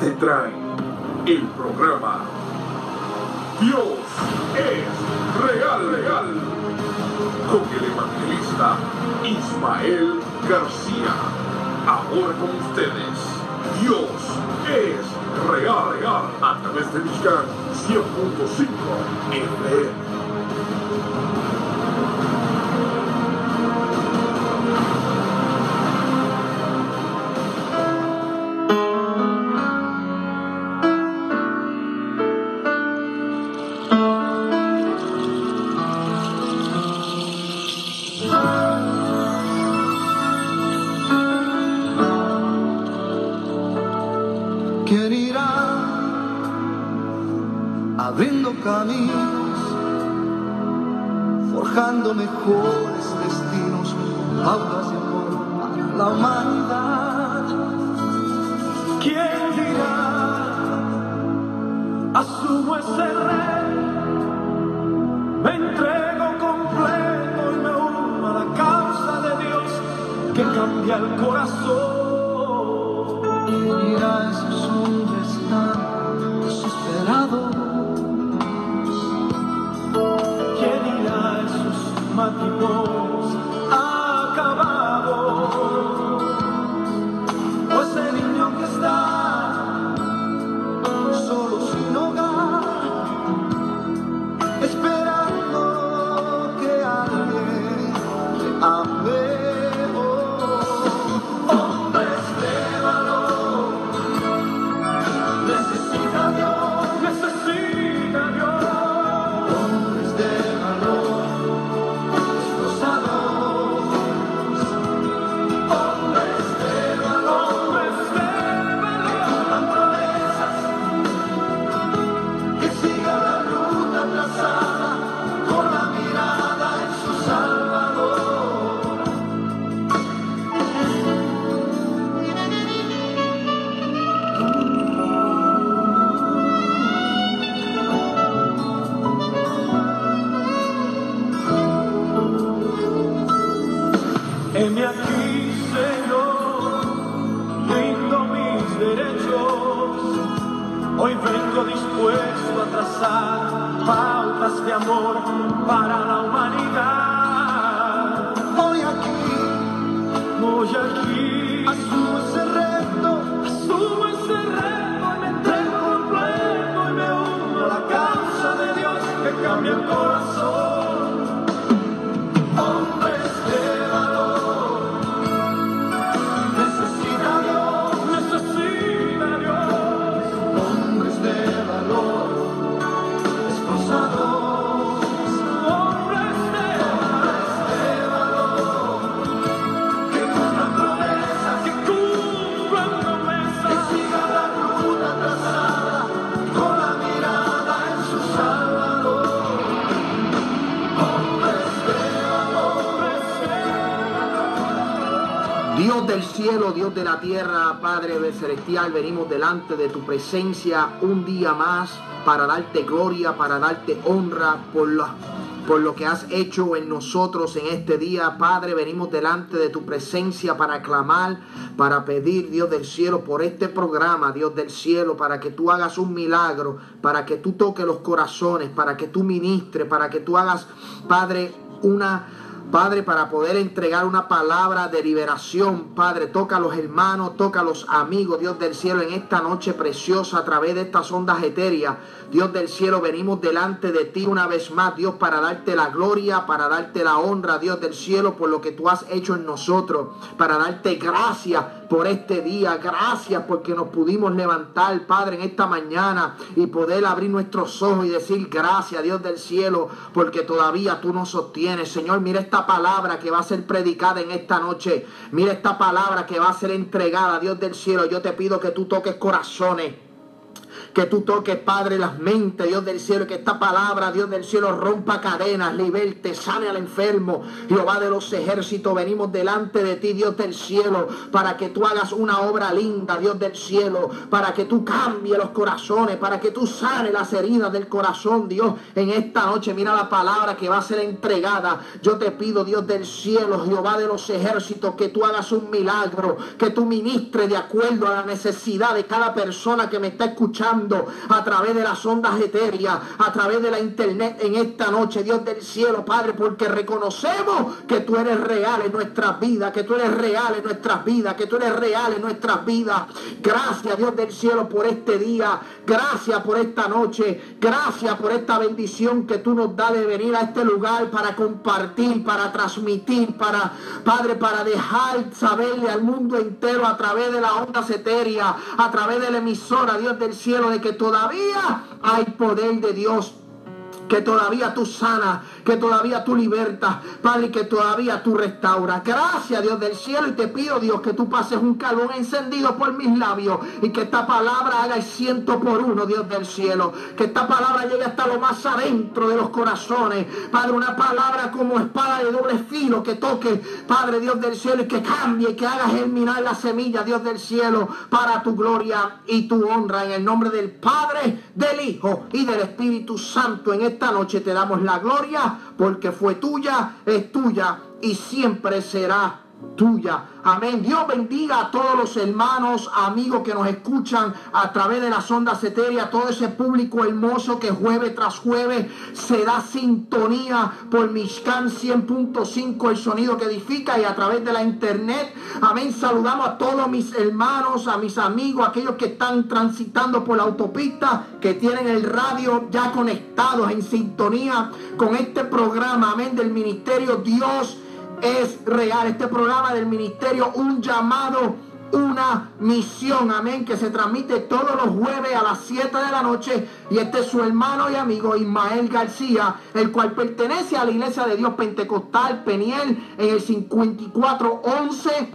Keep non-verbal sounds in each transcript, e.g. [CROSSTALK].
te trae el programa Dios es real, real, con el evangelista Ismael García. Ahora con ustedes, Dios es real, real, a través de Mixcan 100.5 FM. De la tierra, Padre celestial, venimos delante de tu presencia un día más para darte gloria, para darte honra por por lo que has hecho en nosotros en este día. Padre, venimos delante de tu presencia para clamar, para pedir, Dios del cielo, por este programa, Dios del cielo, para que tú hagas un milagro, para que tú toques los corazones, para que tú ministres, para que tú hagas, Padre, una Padre, para poder entregar una palabra de liberación, Padre, toca a los hermanos, toca a los amigos, Dios del cielo, en esta noche preciosa a través de estas ondas etéreas. Dios del cielo, venimos delante de ti una vez más, Dios, para darte la gloria, para darte la honra, Dios del cielo, por lo que tú has hecho en nosotros, para darte gracias por este día, gracias porque nos pudimos levantar, Padre, en esta mañana y poder abrir nuestros ojos y decir gracias, Dios del cielo, porque todavía tú nos sostienes. Señor, mira esta palabra que va a ser predicada en esta noche, mira esta palabra que va a ser entregada, Dios del cielo. Yo te pido que tú toques corazones Que tú toques, Padre, las mentes, Dios del cielo, que esta palabra, Dios del cielo, rompa cadenas, liberte, sane al enfermo. Jehová de los ejércitos, venimos delante de ti, Dios del cielo, para que tú hagas una obra linda, Dios del cielo, para que tú cambies los corazones, para que tú sanes las heridas del corazón, Dios, en esta noche. Mira la palabra que va a ser entregada. Yo te pido, Dios del cielo, Jehová de los ejércitos, que tú hagas un milagro, que tú ministres de acuerdo a la necesidad de cada persona que me está escuchando a través de las ondas etéreas, a través de la internet en esta noche, Dios del cielo, Padre, porque reconocemos que tú eres real en nuestras vidas, que tú eres real en nuestras vidas, que tú eres real en nuestras vidas. Gracias, Dios del cielo, por este día. Gracias por esta noche. Gracias por esta bendición que tú nos das de venir a este lugar para compartir, para transmitir, para, Padre, para dejar saberle al mundo entero a través de la onda etérea, a través de la emisora, Dios del cielo, de que todavía hay poder de Dios que todavía tú sanas, que todavía tú libertas, Padre, que todavía tú restauras. Gracias, Dios del cielo, y te pido, Dios, que tú pases un carbón encendido por mis labios y que esta palabra haga el ciento por uno, Dios del cielo. Que esta palabra llegue hasta lo más adentro de los corazones. Padre, una palabra como espada de doble filo que toque, Padre, Dios del cielo, y que cambie, que haga germinar la semilla, Dios del cielo, para tu gloria y tu honra. En el nombre del Padre, del Hijo y del Espíritu Santo en esta noche te damos la gloria porque fue tuya, es tuya y siempre será tuya. Amén. Dios bendiga a todos los hermanos, amigos que nos escuchan a través de las ondas etéreas, todo ese público hermoso que jueves tras jueves se da sintonía por Mishkan 100.5, el sonido que edifica y a través de la internet. Amén. Saludamos a todos mis hermanos, a mis amigos, aquellos que están transitando por la autopista, que tienen el radio ya conectados en sintonía con este programa. Amén. Del Ministerio Dios es real. Este programa del ministerio, un llamado, una misión, amén, que se transmite todos los jueves a las 7 de la noche. Y este es su hermano y amigo Ismael García, el cual pertenece a la Iglesia de Dios Pentecostal Peniel en el 5411.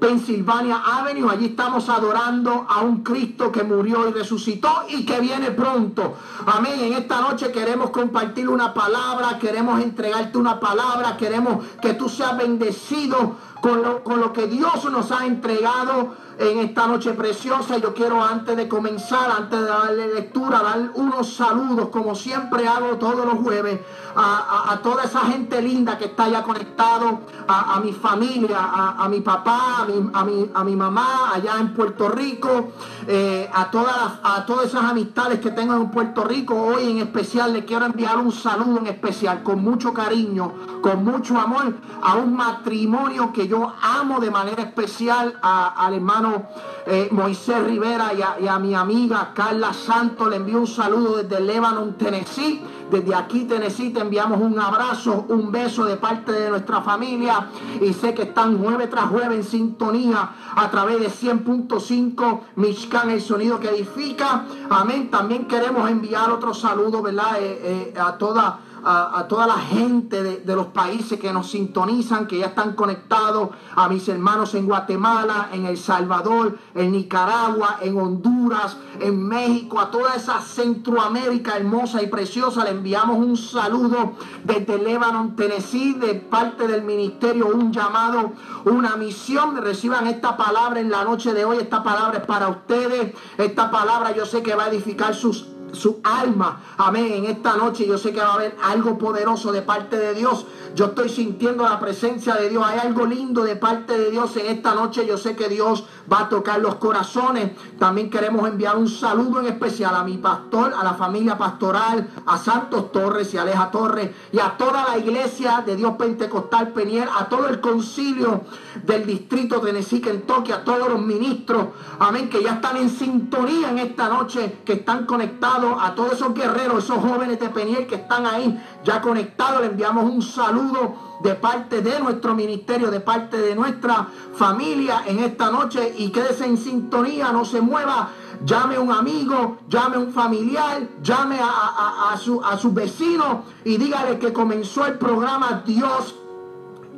Pennsylvania Avenue. Allí estamos adorando a un Cristo que murió y resucitó y que viene pronto. Amén. En esta noche queremos compartir una palabra, queremos entregarte una palabra, queremos que tú seas bendecido con lo, con lo que Dios nos ha entregado en esta noche preciosa. Yo quiero antes de comenzar, antes de darle lectura, dar unos saludos, como siempre hago todos los jueves, a, toda esa gente linda que está ya conectado, a, mi familia, a, mi papá, a mi, a mi, mamá allá en Puerto Rico, eh, a, todas a todas esas amistades que tengo en Puerto Rico. Hoy en especial le quiero enviar un saludo en especial, con mucho cariño, con mucho amor, a un matrimonio que yo amo de manera especial al hermano eh, Moisés Rivera y a, mi amiga Carla Santos. Le envío un saludo desde Lebanon, Tennessee. Desde aquí, Tennessee, te enviamos un abrazo, un beso de parte de nuestra familia. Y sé que están jueves tras jueves en sintonía a través de 100.5 Mishkan, el sonido que edifica. Amén. También queremos enviar otro saludo, ¿verdad? Eh, eh, a toda a, toda la gente de, los países que nos sintonizan, que ya están conectados, a mis hermanos en Guatemala, en El Salvador, en Nicaragua, en Honduras, en México, a toda esa Centroamérica hermosa y preciosa, le enviamos un saludo desde Lebanon, Tennessee, de parte del ministerio, un llamado, una misión. Reciban esta palabra en la noche de hoy, esta palabra es para ustedes, esta palabra yo sé que va a edificar sus su alma. Amén. En esta noche yo sé que va a haber algo poderoso de parte de Dios. Yo estoy sintiendo la presencia de Dios. Hay algo lindo de parte de Dios en esta noche. Yo sé que Dios va a tocar los corazones. También queremos enviar un saludo en especial a mi pastor, a la familia pastoral, a Santos Torres y Aleja Torres y a toda la iglesia de Dios Pentecostal Peniel, a todo el concilio del distrito de Tennessee, Kentucky, a todos los ministros. Amén. Que ya están en sintonía en esta noche, que están conectados a todos esos guerreros, esos jóvenes de Peniel que están ahí ya conectados. Le enviamos un saludo de parte de nuestro ministerio, de parte de nuestra familia en esta noche y quédese en sintonía, no se mueva. Llame a un amigo, llame a un familiar, llame a, su, a su vecino y dígale que comenzó el programa Dios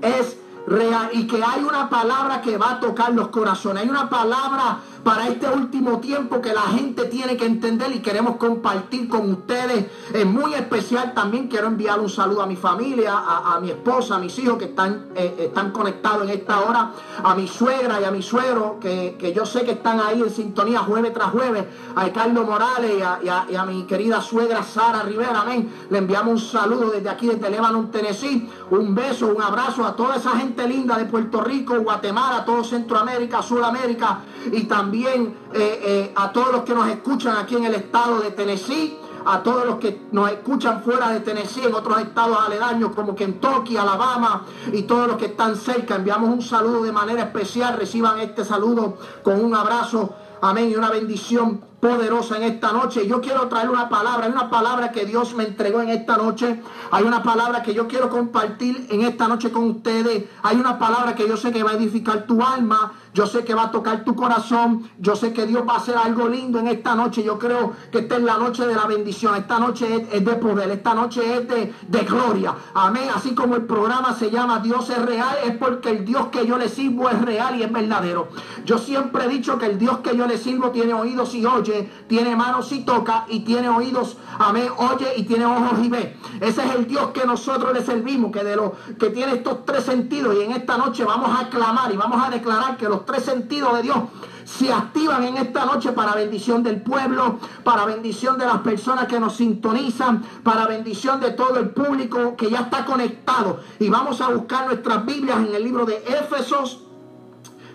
es real y que hay una palabra que va a tocar los corazones. Hay una palabra para este último tiempo que la gente tiene que entender y queremos compartir con ustedes. Es muy especial también quiero enviar un saludo a mi familia, a, mi esposa, a mis hijos que están, eh, están conectados en esta hora, a mi suegra y a mi suegro que, yo sé que están ahí en sintonía jueves tras jueves, a Ricardo Morales y a, mi querida suegra Sara Rivera, amén. Le enviamos un saludo desde aquí, desde Lebanon, Tennessee, un beso, un abrazo a toda esa gente linda de Puerto Rico, Guatemala, todo Centroamérica, Sudamérica y también eh, eh, a todos los que nos escuchan aquí en el estado de Tennessee a todos los que nos escuchan fuera de Tennessee, en otros estados aledaños como Kentucky, Alabama y todos los que están cerca. Enviamos un saludo de manera especial. Reciban este saludo con un abrazo. Amén. Y una bendición poderosa en esta noche. Yo quiero traer una palabra, hay una palabra que Dios me entregó en esta noche. Hay una palabra que yo quiero compartir en esta noche con ustedes. Hay una palabra que yo sé que va a edificar tu alma. Yo sé que va a tocar tu corazón. Yo sé que Dios va a hacer algo lindo en esta noche. Yo creo que esta es la noche de la bendición. Esta noche es, de poder. Esta noche es de, de, gloria. Amén. Así como el programa se llama Dios es real, es porque el Dios que yo le sirvo es real y es verdadero. Yo siempre he dicho que el Dios que yo le sirvo tiene oídos y oye tiene manos y toca, y tiene oídos, amén, oye y tiene ojos y ve. Ese es el Dios que nosotros le servimos, que de lo que tiene estos tres sentidos. Y en esta noche vamos a clamar y vamos a declarar que los tres sentidos de Dios se activan en esta noche para bendición del pueblo, para bendición de las personas que nos sintonizan, para bendición de todo el público que ya está conectado. Y vamos a buscar nuestras Biblias en el libro de Éfesos,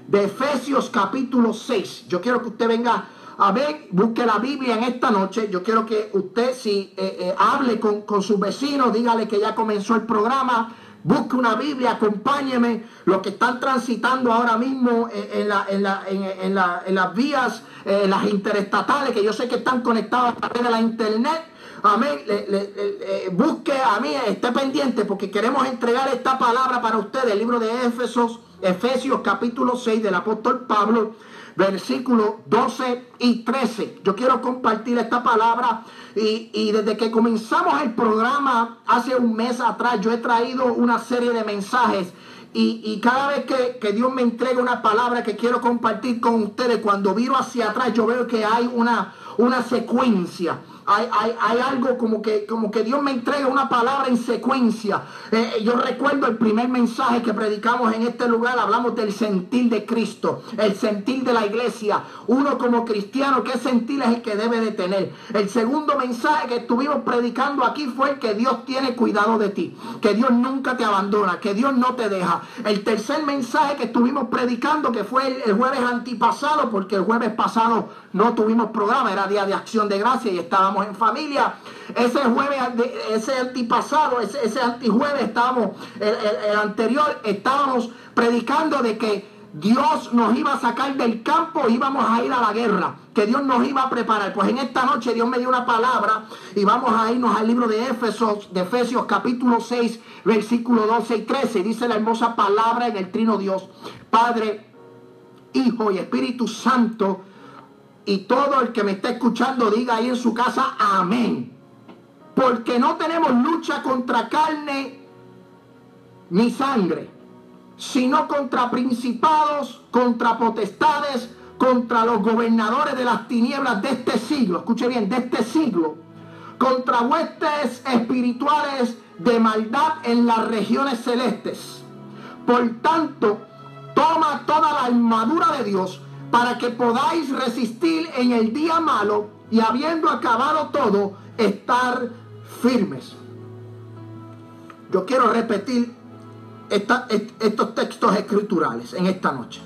de Efesios capítulo 6. Yo quiero que usted venga a ver, busque la Biblia en esta noche. Yo quiero que usted, si eh, eh, hable con, con sus vecinos, dígale que ya comenzó el programa. Busque una Biblia, acompáñeme. Los que están transitando ahora mismo en, las vías, las interestatales, que yo sé que están conectados a través de la internet. Amén. busque a mí, esté pendiente, porque queremos entregar esta palabra para ustedes. El libro de Éfesos, Efesios capítulo 6 del apóstol Pablo versículos 12 y 13. Yo quiero compartir esta palabra y, desde que comenzamos el programa hace un mes atrás, yo he traído una serie de mensajes. Y, cada vez que, que, Dios me entrega una palabra que quiero compartir con ustedes, cuando viro hacia atrás, yo veo que hay una, una secuencia hay, algo como que, como que Dios me entrega una palabra en secuencia. Eh, eh, yo recuerdo el primer mensaje que predicamos en este lugar, hablamos del sentir de Cristo, el sentir de la iglesia. Uno como cristiano, ¿qué sentir es el que debe de tener? El segundo mensaje que estuvimos predicando aquí fue que Dios tiene cuidado de ti, que Dios nunca te abandona, que Dios no te deja. El tercer mensaje que estuvimos predicando, que fue el, el jueves antipasado, porque el jueves pasado no tuvimos programa, era día de acción de gracia y estábamos en familia. Ese jueves, ese antipasado, ese, ese antijueves estábamos, el, anterior, estábamos predicando de que Dios nos iba a sacar del campo, íbamos a ir a la guerra, que Dios nos iba a preparar. Pues en esta noche Dios me dio una palabra y vamos a irnos al libro de Éfesos, de Efesios capítulo 6, versículo 12 y 13. Dice la hermosa palabra en el trino Dios, Padre, Hijo y Espíritu Santo y todo el que me está escuchando diga ahí en su casa, amén. Porque no tenemos lucha contra carne ni sangre, sino contra principados, contra potestades, contra los gobernadores de las tinieblas de este siglo. Escuche bien, de este siglo. Contra huestes espirituales de maldad en las regiones celestes. Por tanto, toma toda la armadura de Dios para que podáis resistir en el día malo y habiendo acabado todo, estar firmes. Yo quiero repetir estos textos escriturales en esta noche.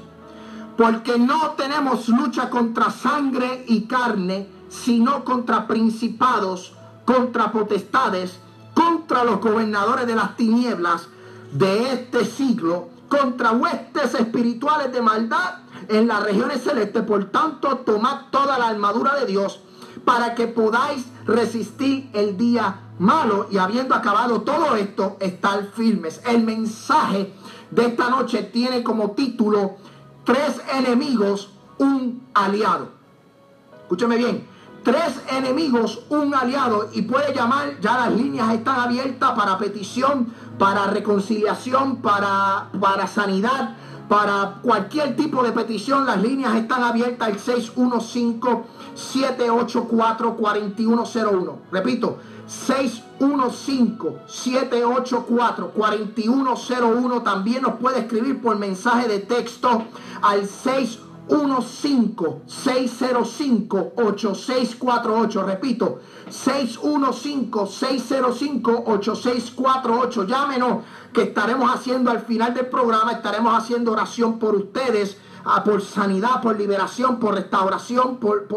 Porque no tenemos lucha contra sangre y carne, sino contra principados, contra potestades, contra los gobernadores de las tinieblas de este siglo, contra huestes espirituales de maldad en las regiones celestes. Por tanto, tomad toda la armadura de Dios para que podáis resistir el día malo y habiendo acabado todo esto, estar firmes. El mensaje de esta noche tiene como título Tres enemigos, un aliado. Escúcheme bien, tres enemigos, un aliado y puede llamar, ya las líneas están abiertas para petición, para reconciliación, para, para sanidad, Para cualquier tipo de petición, las líneas están abiertas al 615-784-4101. Repito, 615-784-4101. También nos puede escribir por mensaje de texto al 615-605-8648. Repito, 615-605-8648. Llámenos que estaremos haciendo al final del programa, estaremos haciendo oración por ustedes Ah, por sanidad, por liberación, por restauración, por,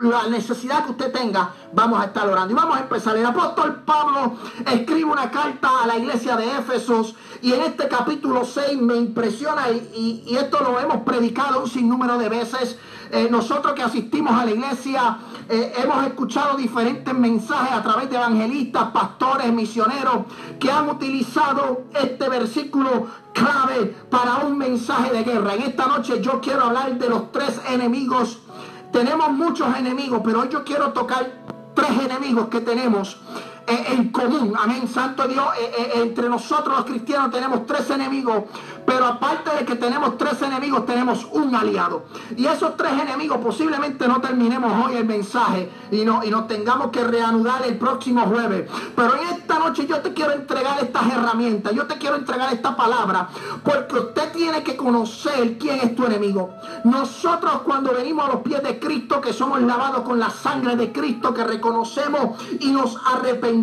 la necesidad que usted tenga, vamos a estar orando. Y vamos a empezar. El apóstol Pablo escribe una carta a la iglesia de Éfesos y en este capítulo 6 me impresiona y, y, esto lo hemos predicado un sinnúmero de veces. Eh, nosotros que asistimos a la iglesia eh, hemos escuchado diferentes mensajes a través de evangelistas, pastores, misioneros que han utilizado este versículo clave para un mensaje de guerra. En esta noche yo quiero hablar de los tres enemigos. Tenemos muchos enemigos, pero hoy yo quiero tocar tres enemigos que tenemos en común. Amén, Santo Dios. Eh, entre nosotros los cristianos tenemos tres enemigos pero aparte de que tenemos tres enemigos, tenemos un aliado. Y esos tres enemigos posiblemente no terminemos hoy el mensaje y, no, y nos tengamos que reanudar el próximo jueves. Pero en esta noche yo te quiero entregar estas herramientas, yo te quiero entregar esta palabra, porque usted tiene que conocer quién es tu enemigo. Nosotros cuando venimos a los pies de Cristo, que somos lavados con la sangre de Cristo, que reconocemos y nos arrepentimos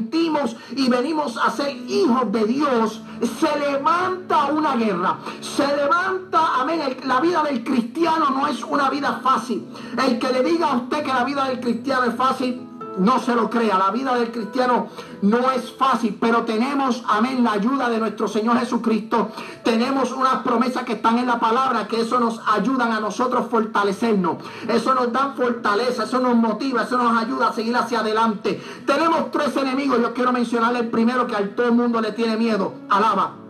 y venimos a ser hijos de Dios, se levanta una guerra. Se levanta, amén. la vida del cristiano no es una vida fácil. El que le diga a usted que la vida del cristiano es fácil, no se lo crea. La vida del cristiano no es fácil, pero tenemos, amén, la ayuda de nuestro Señor Jesucristo. Tenemos unas promesas que están en la palabra, que eso nos ayudan a nosotros fortalecernos. Eso nos da fortaleza, eso nos motiva, eso nos ayuda a seguir hacia adelante. Tenemos tres enemigos. Yo quiero mencionar el primero que a todo el mundo le tiene miedo. Alaba.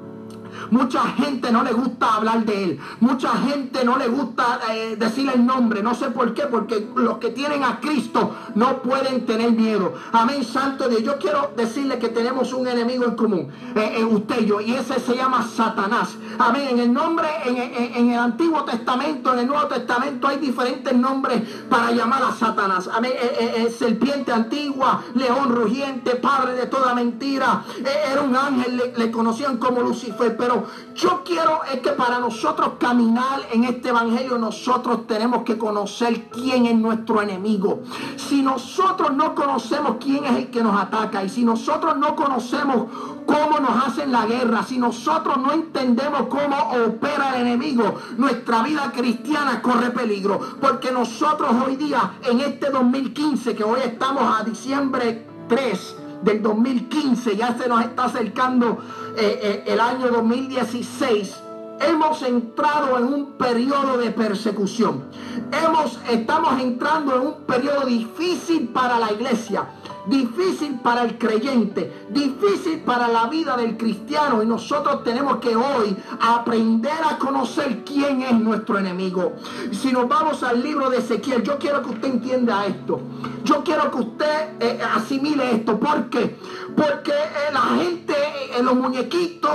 Mucha gente no le gusta hablar de él. Mucha gente no le gusta eh, decir el nombre. No sé por qué, porque los que tienen a Cristo no pueden tener miedo. Amén, Santo Dios. Yo quiero decirle que tenemos un enemigo en común, eh, usted y yo, y ese se llama Satanás. Amén. En el nombre, en, el Antiguo Testamento, en el Nuevo Testamento hay diferentes nombres para llamar a Satanás. Amén. Eh, serpiente antigua, león rugiente, padre de toda mentira. era un ángel, le conocían como Lucifer, pero yo quiero es que para nosotros caminar en este evangelio nosotros tenemos que conocer quién es nuestro enemigo. Si nosotros no conocemos quién es el que nos ataca y si nosotros no conocemos cómo nos hacen la guerra, si nosotros no entendemos cómo opera el enemigo, nuestra vida cristiana corre peligro. Porque nosotros hoy día, en este 2015, que hoy estamos a diciembre 3, del 2015, ya se nos está acercando eh, eh, el año 2016, hemos entrado en un periodo de persecución. Hemos, estamos entrando en un periodo difícil para la iglesia difícil para el creyente, difícil para la vida del cristiano y nosotros tenemos que hoy aprender a conocer quién es nuestro enemigo. Si nos vamos al libro de Ezequiel, yo quiero que usted entienda esto. Yo quiero que usted eh, asimile esto. ¿Por qué? Porque eh, la gente, en eh, los muñequitos,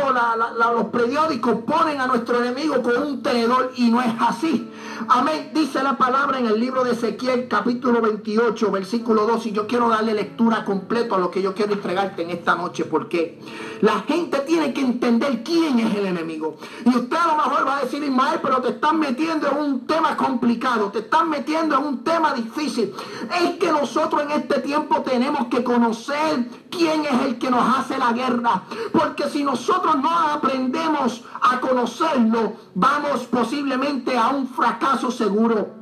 los periódicos ponen a nuestro enemigo con un tenedor y no es así. Amén. Dice la palabra en el libro de Ezequiel capítulo 28, versículo 2. Y yo quiero darle lectura completa a lo que yo quiero entregarte en esta noche. Porque la gente tiene que entender quién es el enemigo. Y usted a lo mejor va a decir, Ismael, pero te están metiendo en un tema complicado. Te están metiendo en un tema difícil. Es que nosotros en este tiempo tenemos que conocer quién es el que nos hace la guerra. Porque si nosotros no aprendemos a conocerlo, vamos posiblemente a un fracaso seguro.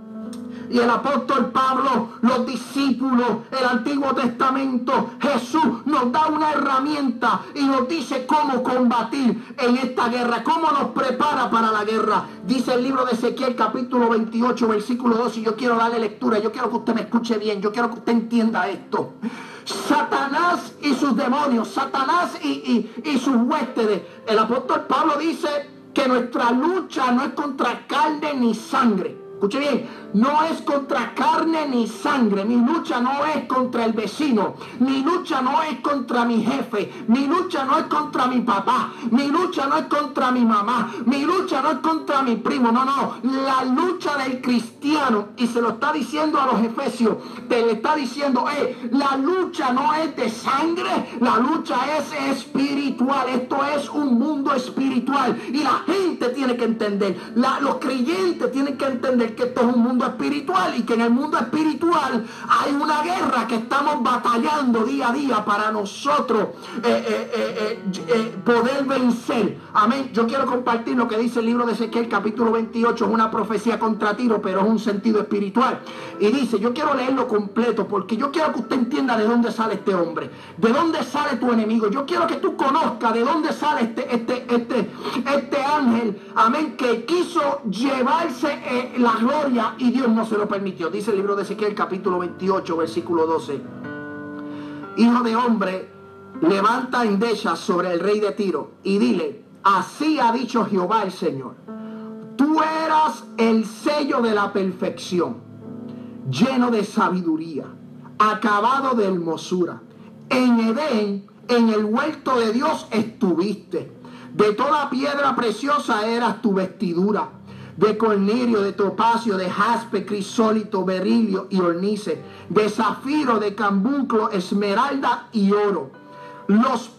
Y el apóstol Pablo, los discípulos, el Antiguo Testamento, Jesús nos da una herramienta y nos dice cómo combatir en esta guerra, cómo nos prepara para la guerra. Dice el libro de Ezequiel capítulo 28, versículo 2, y yo quiero darle lectura, yo quiero que usted me escuche bien, yo quiero que usted entienda esto. Satanás y sus demonios, Satanás y, sus huéspedes. El apóstol Pablo dice que nuestra lucha no es contra carne ni sangre. Escuche bien, no es contra carne ni sangre. Mi lucha no es contra el vecino. Mi lucha no es contra mi jefe. Mi lucha no es contra mi papá. Mi lucha no es contra mi mamá. Mi lucha no es contra mi primo. No, no. La lucha del cristiano, y se lo está diciendo a los efesios, te le está diciendo, eh, la lucha no es de sangre, la lucha es espiritual. Esto es un mundo espiritual. Y la gente tiene que entender, los creyentes tienen que entender que esto es un mundo espiritual y que en el mundo espiritual hay una guerra que estamos batallando día a día para nosotros eh, eh, eh, poder vencer. Amén. Yo quiero compartir lo que dice el libro de Ezequiel capítulo 28. Es una profecía contra tiro, pero es un sentido espiritual. Y dice, yo quiero leerlo completo porque yo quiero que usted entienda de dónde sale este hombre, de dónde sale tu enemigo. Yo quiero que tú conozcas de dónde sale este, este, este, este ángel, amén, que quiso llevarse la gloria y Dios no se lo permitió. Dice el libro de Ezequiel capítulo 28 versículo 12. Hijo de hombre, levanta endechas sobre el rey de Tiro y dile, así ha dicho Jehová el Señor. Tú eras el sello de la perfección, lleno de sabiduría, acabado de hermosura. En Edén, en el huerto de Dios estuviste. De toda piedra preciosa eras tu vestidura de cornelio, de topacio, de jaspe, crisólito, berilio y ornice, de zafiro, de cambuclo, esmeralda y oro. Los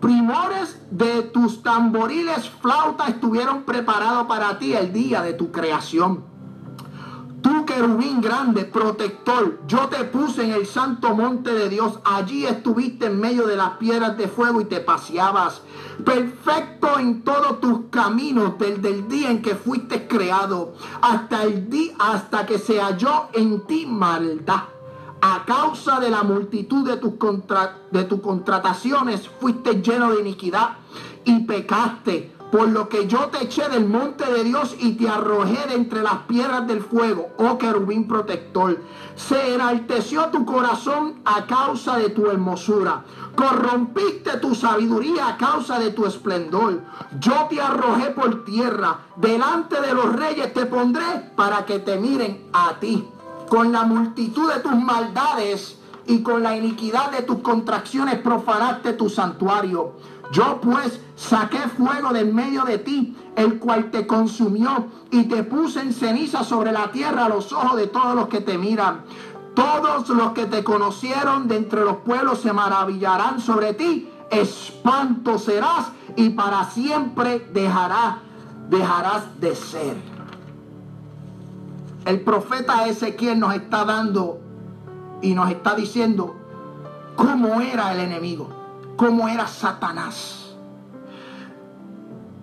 primores de tus tamboriles flauta estuvieron preparados para ti el día de tu creación. Tú querubín grande, protector, yo te puse en el santo monte de Dios. Allí estuviste en medio de las piedras de fuego y te paseabas. Perfecto en todos tus caminos desde el día en que fuiste creado hasta el día hasta que se halló en ti maldad. A causa de la multitud de tus, de tus contrataciones fuiste lleno de iniquidad y pecaste por lo que yo te eché del monte de Dios y te arrojé de entre las piedras del fuego, oh querubín protector. Se enalteció tu corazón a causa de tu hermosura. Corrompiste tu sabiduría a causa de tu esplendor. Yo te arrojé por tierra. Delante de los reyes te pondré para que te miren a ti. Con la multitud de tus maldades y con la iniquidad de tus contracciones profanaste tu santuario. Yo pues saqué fuego del medio de ti, el cual te consumió y te puse en ceniza sobre la tierra a los ojos de todos los que te miran. Todos los que te conocieron de entre los pueblos se maravillarán sobre ti. Espanto serás y para siempre dejarás, dejarás de ser. El profeta Ezequiel nos está dando y nos está diciendo cómo era el enemigo cómo era Satanás.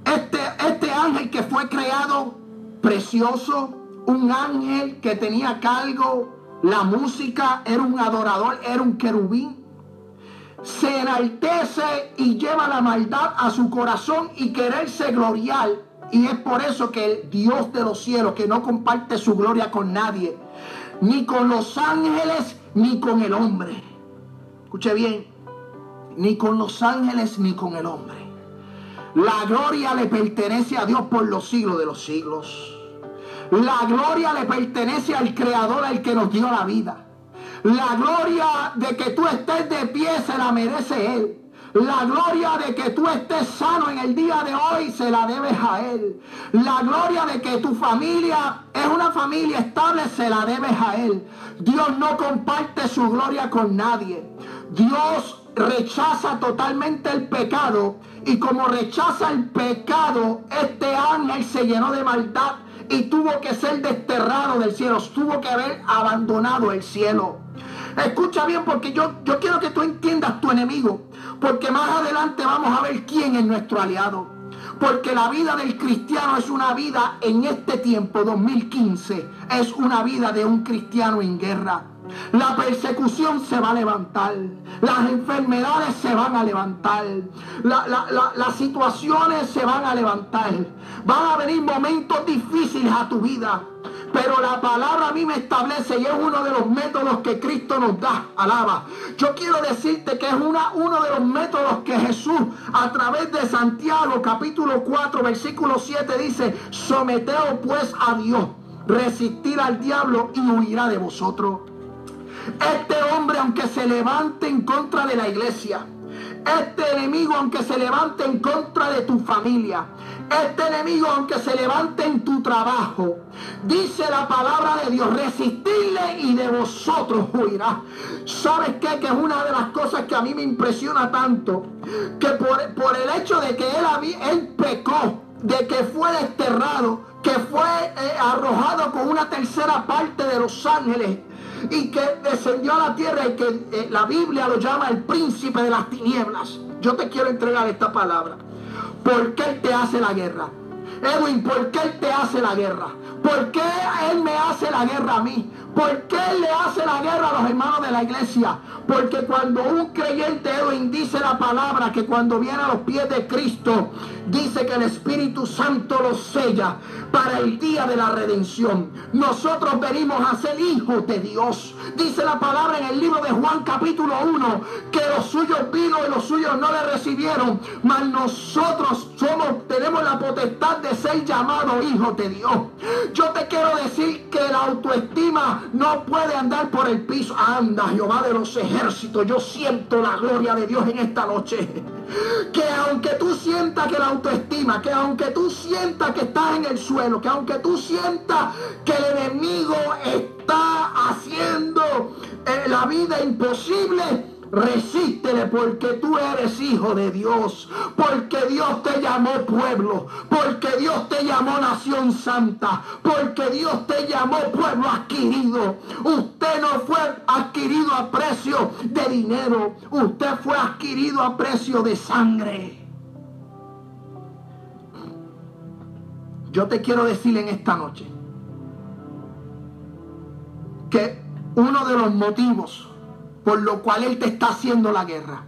Este, este ángel que fue creado precioso, un ángel que tenía cargo la música, era un adorador, era un querubín. Se enaltece y lleva la maldad a su corazón y quererse gloriar. Y es por eso que el Dios de los cielos, que no comparte su gloria con nadie, ni con los ángeles, ni con el hombre. Escuche bien, ni con los ángeles, ni con el hombre. La gloria le pertenece a Dios por los siglos de los siglos. La gloria le pertenece al Creador, al que nos dio la vida. La gloria de que tú estés de pie se la merece Él. La gloria de que tú estés sano en el día de hoy se la debes a Él. La gloria de que tu familia es una familia estable se la debes a Él. Dios no comparte su gloria con nadie. Dios rechaza totalmente el pecado y como rechaza el pecado, este ángel se llenó de maldad y tuvo que ser desterrado del cielo, tuvo que haber abandonado el cielo. Escucha bien porque yo, yo quiero que tú entiendas tu enemigo, porque más adelante vamos a ver quién es nuestro aliado. Porque la vida del cristiano es una vida en este tiempo, 2015, es una vida de un cristiano en guerra. La persecución se va a levantar. Las enfermedades se van a levantar. las situaciones se van a levantar. Van a venir momentos difíciles a tu vida. Pero la palabra a mí me establece y es uno de los métodos que Cristo nos da. Alaba. Yo quiero decirte que es una, uno de los métodos que Jesús a través de Santiago capítulo 4 versículo 7 dice, someteos pues a Dios resistir al diablo y huirá de vosotros. Este hombre, aunque se levante en contra de la iglesia, este enemigo, aunque se levante en contra de tu familia, este enemigo, aunque se levante en tu trabajo, dice la palabra de Dios, resistirle y de vosotros huirá. ¿Sabes qué? Que es una de las cosas que a mí me impresiona tanto, que por, por el hecho de que él, él pecó, de que fue desterrado, que fue eh, arrojado con una tercera parte de los ángeles y que descendió a la tierra y que eh, la Biblia lo llama el príncipe de las tinieblas. Yo te quiero entregar esta palabra. ¿Por qué Él te hace la guerra? Edwin, ¿por qué Él te hace la guerra? ¿Por qué Él me hace la guerra a mí? ¿Por qué Él le hace la guerra a los hermanos de la iglesia? Porque cuando un creyente Edwin dice la palabra que cuando viene a los pies de Cristo, dice que el Espíritu Santo los sella para el día de la redención. Nosotros venimos a ser hijos de Dios. Dice la palabra en el libro de Juan capítulo 1 que los suyos vino y los suyos no le recibieron, mas nosotros somos tenemos la potestad de ser llamados hijos de Dios. Yo te quiero decir que la autoestima no puede andar por el piso. Anda, Jehová de los ejércitos, yo siento la gloria de Dios en esta noche. Que aunque tú sientas que la autoestima, que aunque tú sientas que estás en el suelo, que aunque tú sientas que el enemigo está haciendo eh, la vida imposible, Resístele porque tú eres hijo de Dios, porque Dios te llamó pueblo, porque Dios te llamó nación santa, porque Dios te llamó pueblo adquirido. Usted no fue adquirido a precio de dinero, usted fue adquirido a precio de sangre. Yo te quiero decir en esta noche que uno de los motivos por lo cual Él te está haciendo la guerra.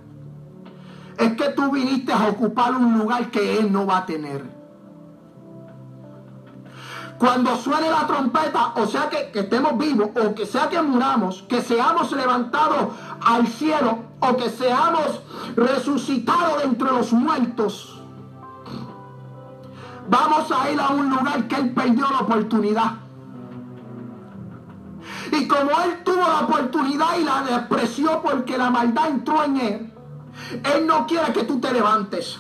Es que tú viniste a ocupar un lugar que Él no va a tener. Cuando suene la trompeta, o sea que, estemos vivos, o que sea que muramos, que seamos levantados al cielo, o que seamos resucitados entre los muertos, vamos a ir a un lugar que Él perdió la oportunidad. Y como él tuvo la oportunidad y la despreció porque la maldad entró en él, él no quiere que tú te levantes.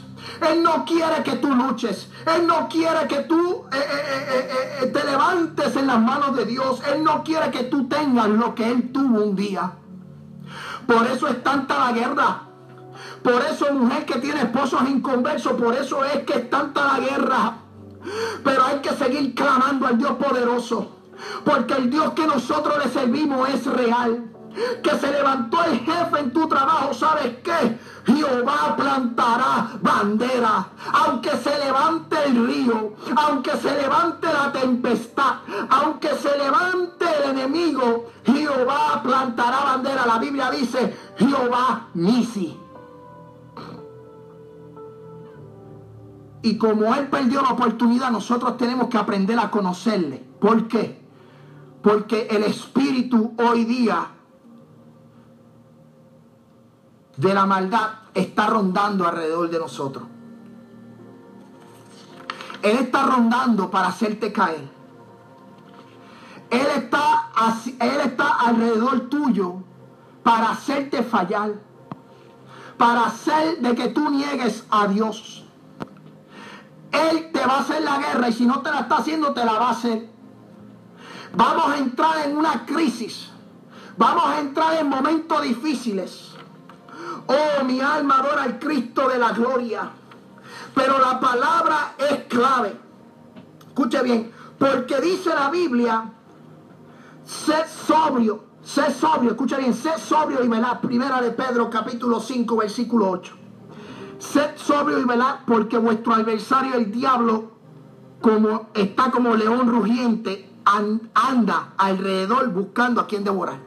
Él no quiere que tú luches. Él no quiere que tú eh, eh, eh, te levantes en las manos de Dios. Él no quiere que tú tengas lo que Él tuvo un día. Por eso es tanta la guerra. Por eso mujer que tiene esposos inconversos. Por eso es que es tanta la guerra. Pero hay que seguir clamando al Dios poderoso. Porque el Dios que nosotros le servimos es real. Que se levantó el jefe en tu trabajo, ¿sabes qué? Jehová plantará bandera. Aunque se levante el río, aunque se levante la tempestad, aunque se levante el enemigo, Jehová plantará bandera. La Biblia dice, Jehová Nisi. Y como Él perdió la oportunidad, nosotros tenemos que aprender a conocerle. ¿Por qué? Porque el espíritu hoy día de la maldad está rondando alrededor de nosotros. Él está rondando para hacerte caer. Él está, él está alrededor tuyo para hacerte fallar. Para hacer de que tú niegues a Dios. Él te va a hacer la guerra y si no te la está haciendo, te la va a hacer. Vamos a entrar en una crisis. Vamos a entrar en momentos difíciles. Oh, mi alma adora al Cristo de la gloria. Pero la palabra es clave. Escuche bien, porque dice la Biblia, sé sobrio, sé sobrio, escucha bien, sé sobrio y velad. Primera de Pedro capítulo 5 versículo 8. Sed sobrio y velad porque vuestro adversario el diablo como está como león rugiente anda alrededor buscando a quien devorar.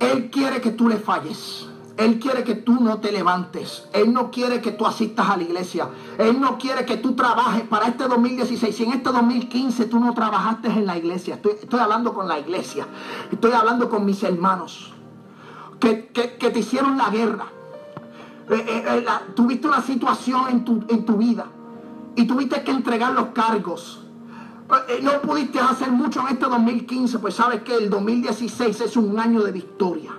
Él quiere que tú le falles. Él quiere que tú no te levantes. Él no quiere que tú asistas a la iglesia. Él no quiere que tú trabajes para este 2016. Si en este 2015 tú no trabajaste en la iglesia, estoy, hablando con la iglesia. Estoy hablando con mis hermanos que, te hicieron la guerra. Eh, eh, eh, tuviste una situación en tu, en tu vida y tuviste que entregar los cargos no pudiste hacer mucho en este 2015, pues sabes que el 2016 es un año de victoria.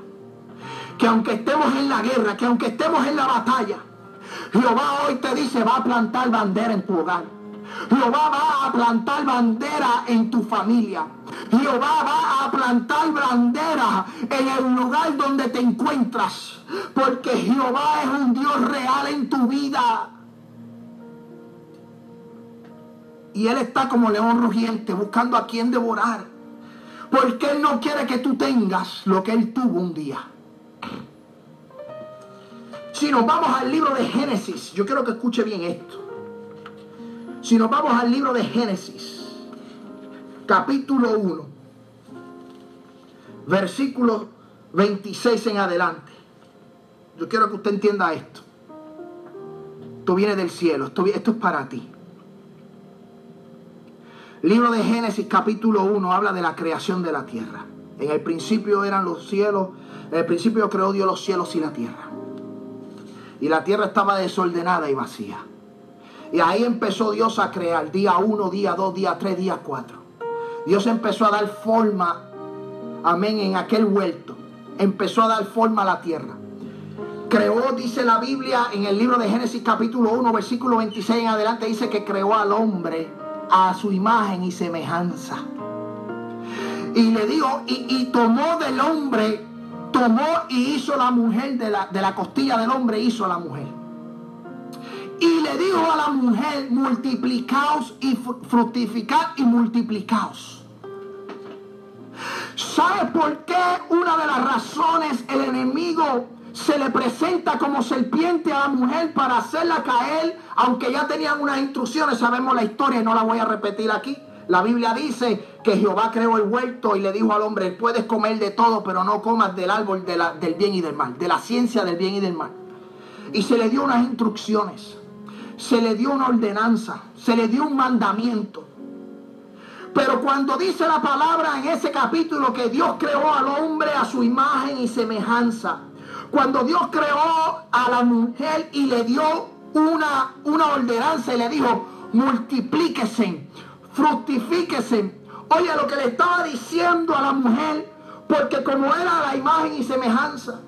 Que aunque estemos en la guerra, que aunque estemos en la batalla, Jehová hoy te dice, va a plantar bandera en tu hogar. Jehová va a plantar bandera en tu familia. Jehová va a plantar bandera en el lugar donde te encuentras. Porque Jehová es un Dios real en tu vida. Y Él está como león rugiente buscando a quien devorar. Porque Él no quiere que tú tengas lo que Él tuvo un día. Si nos vamos al libro de Génesis, yo quiero que escuche bien esto. Si nos vamos al libro de Génesis, capítulo 1, versículo 26 en adelante. Yo quiero que usted entienda esto. Esto viene del cielo, esto, esto es para ti. Libro de Génesis capítulo 1 habla de la creación de la tierra. En el principio eran los cielos, en el principio creó Dios los cielos y la tierra. Y la tierra estaba desordenada y vacía. Y ahí empezó Dios a crear, día 1, día 2, día 3, día 4. Dios empezó a dar forma, amén, en aquel huerto. Empezó a dar forma a la tierra. Creó, dice la Biblia en el libro de Génesis capítulo 1, versículo 26 en adelante, dice que creó al hombre a su imagen y semejanza. Y le dijo, y, tomó del hombre, tomó y hizo la mujer, de la, de la costilla del hombre hizo la mujer. Y le dijo a la mujer, multiplicaos y fructificad y multiplicaos. ¿Sabe por qué una de las razones el enemigo se le presenta como serpiente a la mujer para hacerla caer, aunque ya tenían unas instrucciones, sabemos la historia y no la voy a repetir aquí. La Biblia dice que Jehová creó el huerto y le dijo al hombre, puedes comer de todo, pero no comas del árbol del bien y del mal, de la ciencia del bien y del mal. Y se le dio unas instrucciones, se le dio una ordenanza, se le dio un mandamiento. Pero cuando dice la palabra en ese capítulo que Dios creó al hombre a su imagen y semejanza, cuando Dios creó a la mujer y le dio una, una ordenanza y le dijo, multiplíquese, fructifíquese. Oye, lo que le estaba diciendo a la mujer, porque como era la imagen y semejanza,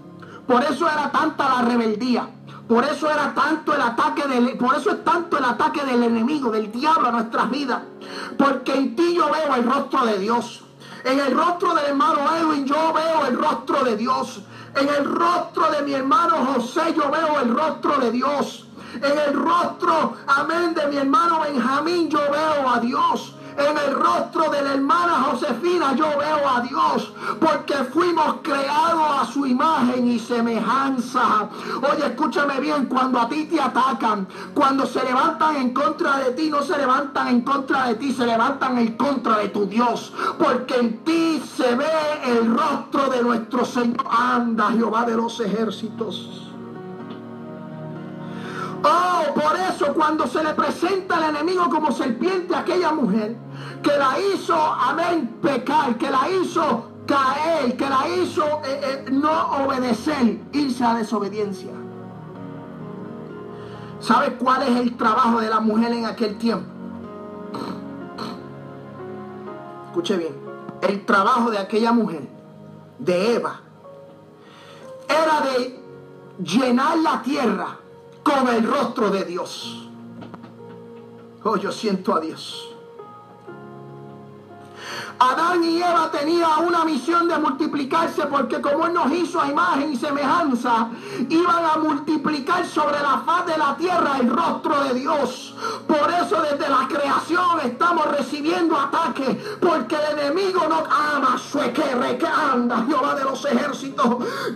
por eso era tanta la rebeldía. Por eso era tanto el ataque del, por eso es tanto el ataque del enemigo, del diablo a nuestras vidas. Porque en ti yo veo el rostro de Dios. En el rostro del hermano Edwin yo veo el rostro de Dios. En el rostro de mi hermano José yo veo el rostro de Dios. En el rostro, amén, de mi hermano Benjamín yo veo a Dios. En el rostro de la hermana Josefina yo veo a Dios, porque fuimos creados a su imagen y semejanza. Oye, escúchame bien, cuando a ti te atacan, cuando se levantan en contra de ti, no se levantan en contra de ti, se levantan en contra de tu Dios, porque en ti se ve el rostro de nuestro Señor. Anda, Jehová de los ejércitos. Oh, por eso cuando se le presenta al enemigo como serpiente aquella mujer, que la hizo, amén, pecar, que la hizo caer, que la hizo eh, eh, no obedecer, irse a desobediencia. ¿Sabe cuál es el trabajo de la mujer en aquel tiempo? Escuche bien, el trabajo de aquella mujer, de Eva, era de llenar la tierra con el rostro de Dios. Oh, yo siento a Dios. Adán y Eva tenían una misión de multiplicarse porque como Él nos hizo a imagen y semejanza, iban a multiplicar sobre la faz de la tierra el rostro de Dios. Por eso desde la creación estamos recibiendo ataques porque el enemigo no ama sueque que anda Jehová de los ejércitos.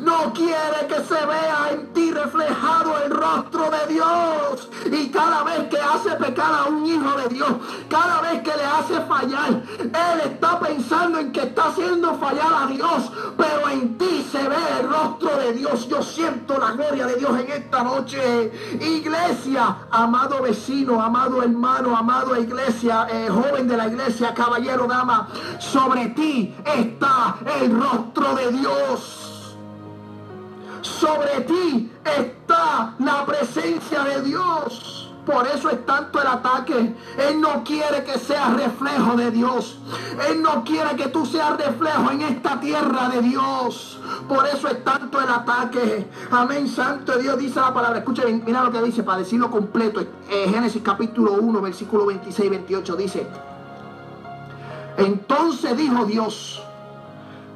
No quiere que se vea en ti reflejado el rostro de Dios. Y cada vez que hace pecar a un hijo de Dios, cada vez que le hace fallar, Él está pensando en que está haciendo fallar a Dios, pero en ti se ve el rostro de Dios. Yo siento la gloria de Dios en esta noche. Iglesia, amado vecino, amado hermano, amado iglesia, eh, joven de la iglesia, caballero, dama, sobre ti está el rostro de Dios. Sobre ti está la presencia de Dios. Por eso es tanto el ataque. Él no quiere que seas reflejo de Dios. Él no quiere que tú seas reflejo en esta tierra de Dios. Por eso es tanto el ataque. Amén, santo Dios dice la palabra. Escuchen, mira lo que dice para decirlo completo. Eh, Génesis capítulo 1, versículo 26 y 28 dice. Entonces dijo Dios,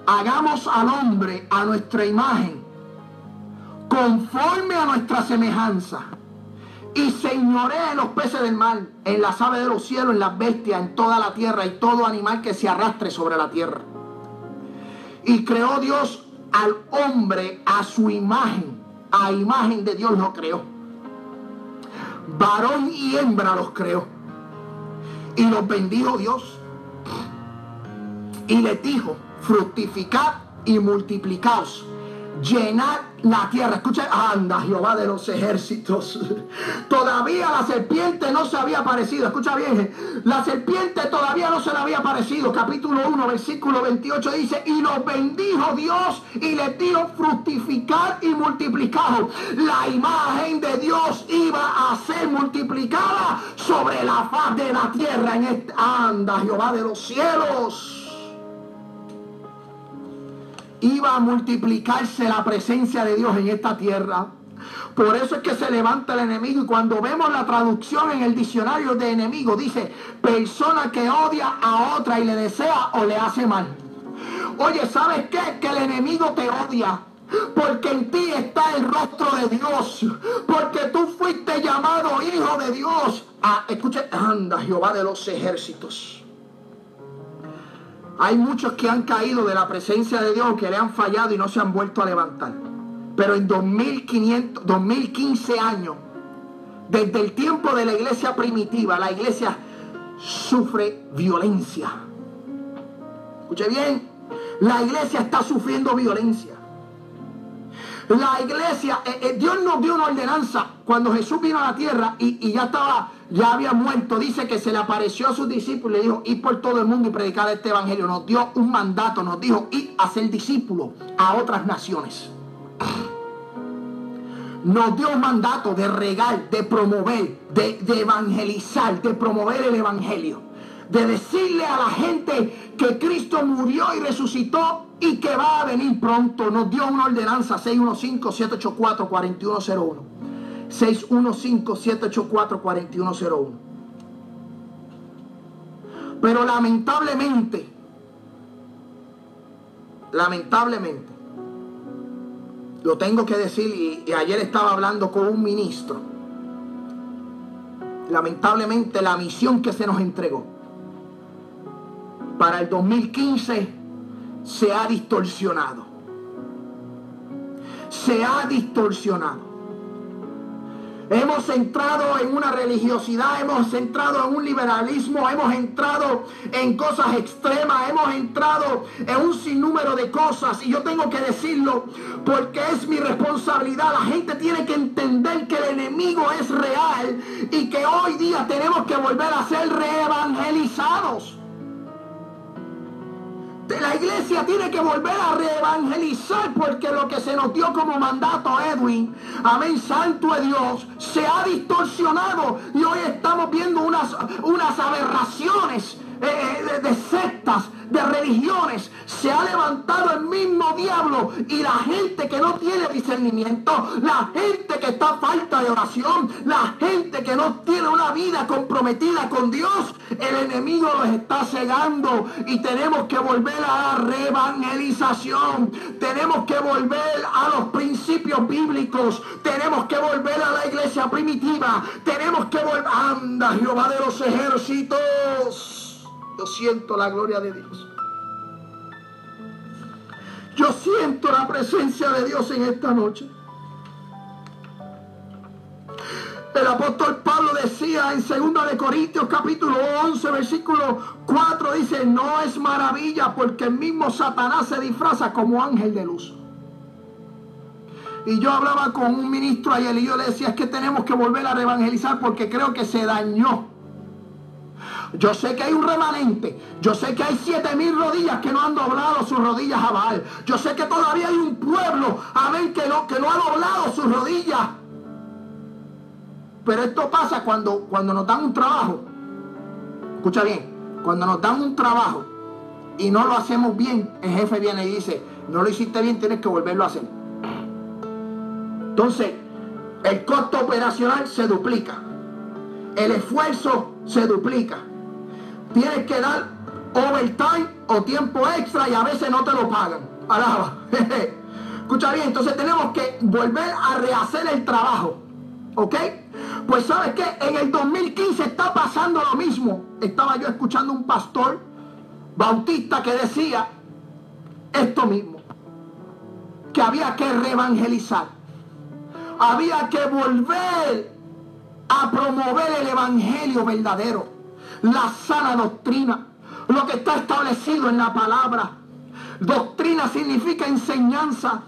hagamos al hombre a nuestra imagen, conforme a nuestra semejanza, y señoree en los peces del mar, en las aves de los cielos, en las bestias, en toda la tierra y todo animal que se arrastre sobre la tierra. Y creó Dios al hombre a su imagen, a imagen de Dios lo creó. Varón y hembra los creó. Y los bendijo Dios. Y les dijo, fructificad y multiplicaos llenar la tierra. Escucha, anda Jehová de los ejércitos. Todavía la serpiente no se había aparecido. Escucha bien, la serpiente todavía no se le había aparecido. Capítulo 1, versículo 28 dice, y los bendijo Dios y les dijo fructificar y multiplicar. La imagen de Dios iba a ser multiplicada sobre la faz de la tierra. En anda Jehová de los cielos iba a multiplicarse la presencia de Dios en esta tierra. Por eso es que se levanta el enemigo y cuando vemos la traducción en el diccionario de enemigo dice persona que odia a otra y le desea o le hace mal. Oye, ¿sabes qué? Que el enemigo te odia. Porque en ti está el rostro de Dios. Porque tú fuiste llamado hijo de Dios. Ah, escuche, anda Jehová de los ejércitos. Hay muchos que han caído de la presencia de Dios, que le han fallado y no se han vuelto a levantar. Pero en 2500, 2015 años, desde el tiempo de la iglesia primitiva, la iglesia sufre violencia. Escuche bien, la iglesia está sufriendo violencia. La iglesia, eh, eh, Dios nos dio una ordenanza cuando Jesús vino a la tierra y, ya estaba ya había muerto, dice que se le apareció a sus discípulos y le dijo, ir por todo el mundo y predicar este evangelio. Nos dio un mandato, nos dijo, ir a ser discípulos a otras naciones. Nos dio un mandato de regar, de promover, de evangelizar, de promover el evangelio. De decirle a la gente que Cristo murió y resucitó y que va a venir pronto. Nos dio una ordenanza 615-784-4101. 615-784-4101. Pero lamentablemente, lamentablemente, lo tengo que decir y, y, ayer estaba hablando con un ministro. Lamentablemente la misión que se nos entregó para el 2015 se ha distorsionado. Se ha distorsionado. Hemos entrado en una religiosidad, hemos entrado en un liberalismo, hemos entrado en cosas extremas, hemos entrado en un sinnúmero de cosas. Y yo tengo que decirlo porque es mi responsabilidad. La gente tiene que entender que el enemigo es real y que hoy día tenemos que volver a ser reevangelizados. La iglesia tiene que volver a reevangelizar porque lo que se nos dio como mandato, Edwin, amén, santo de Dios, se ha distorsionado y hoy estamos viendo unas, unas aberraciones de, sectas, de religiones, se ha levantado el mismo diablo y la gente que no tiene discernimiento, la gente que está falta de oración, la gente que no tiene una vida comprometida con Dios, el enemigo los está cegando y tenemos que volver a la reevangelización, tenemos que volver a los principios bíblicos, tenemos que volver a la iglesia primitiva, tenemos que volver, anda Jehová de los ejércitos. Yo siento la gloria de Dios. Yo siento la presencia de Dios en esta noche. El apóstol Pablo decía en 2 de Corintios capítulo 11 versículo 4 dice, no es maravilla porque el mismo Satanás se disfraza como ángel de luz. Y yo hablaba con un ministro ayer y yo le decía, es que tenemos que volver a reevangelizar porque creo que se dañó yo sé que hay un remanente. Yo sé que hay siete mil rodillas que no han doblado sus rodillas a Baal. Yo sé que todavía hay un pueblo, amén, que no, que no ha doblado sus rodillas. pero esto pasa cuando, cuando nos dan un trabajo. Escucha bien, cuando nos dan un trabajo y no lo hacemos bien, el jefe viene y dice, no lo hiciste bien, tienes que volverlo a hacer. Entonces, el costo operacional se duplica. El esfuerzo se duplica. Tienes que dar overtime o tiempo extra y a veces no te lo pagan. Alaba. [LAUGHS] Escucha bien, entonces tenemos que volver a rehacer el trabajo. ¿Ok? Pues sabes que en el 2015 está pasando lo mismo. Estaba yo escuchando un pastor bautista que decía esto mismo. Que había que reevangelizar. Había que volver a promover el evangelio verdadero. La sana doctrina. Lo que está establecido en la palabra. Doctrina significa enseñanza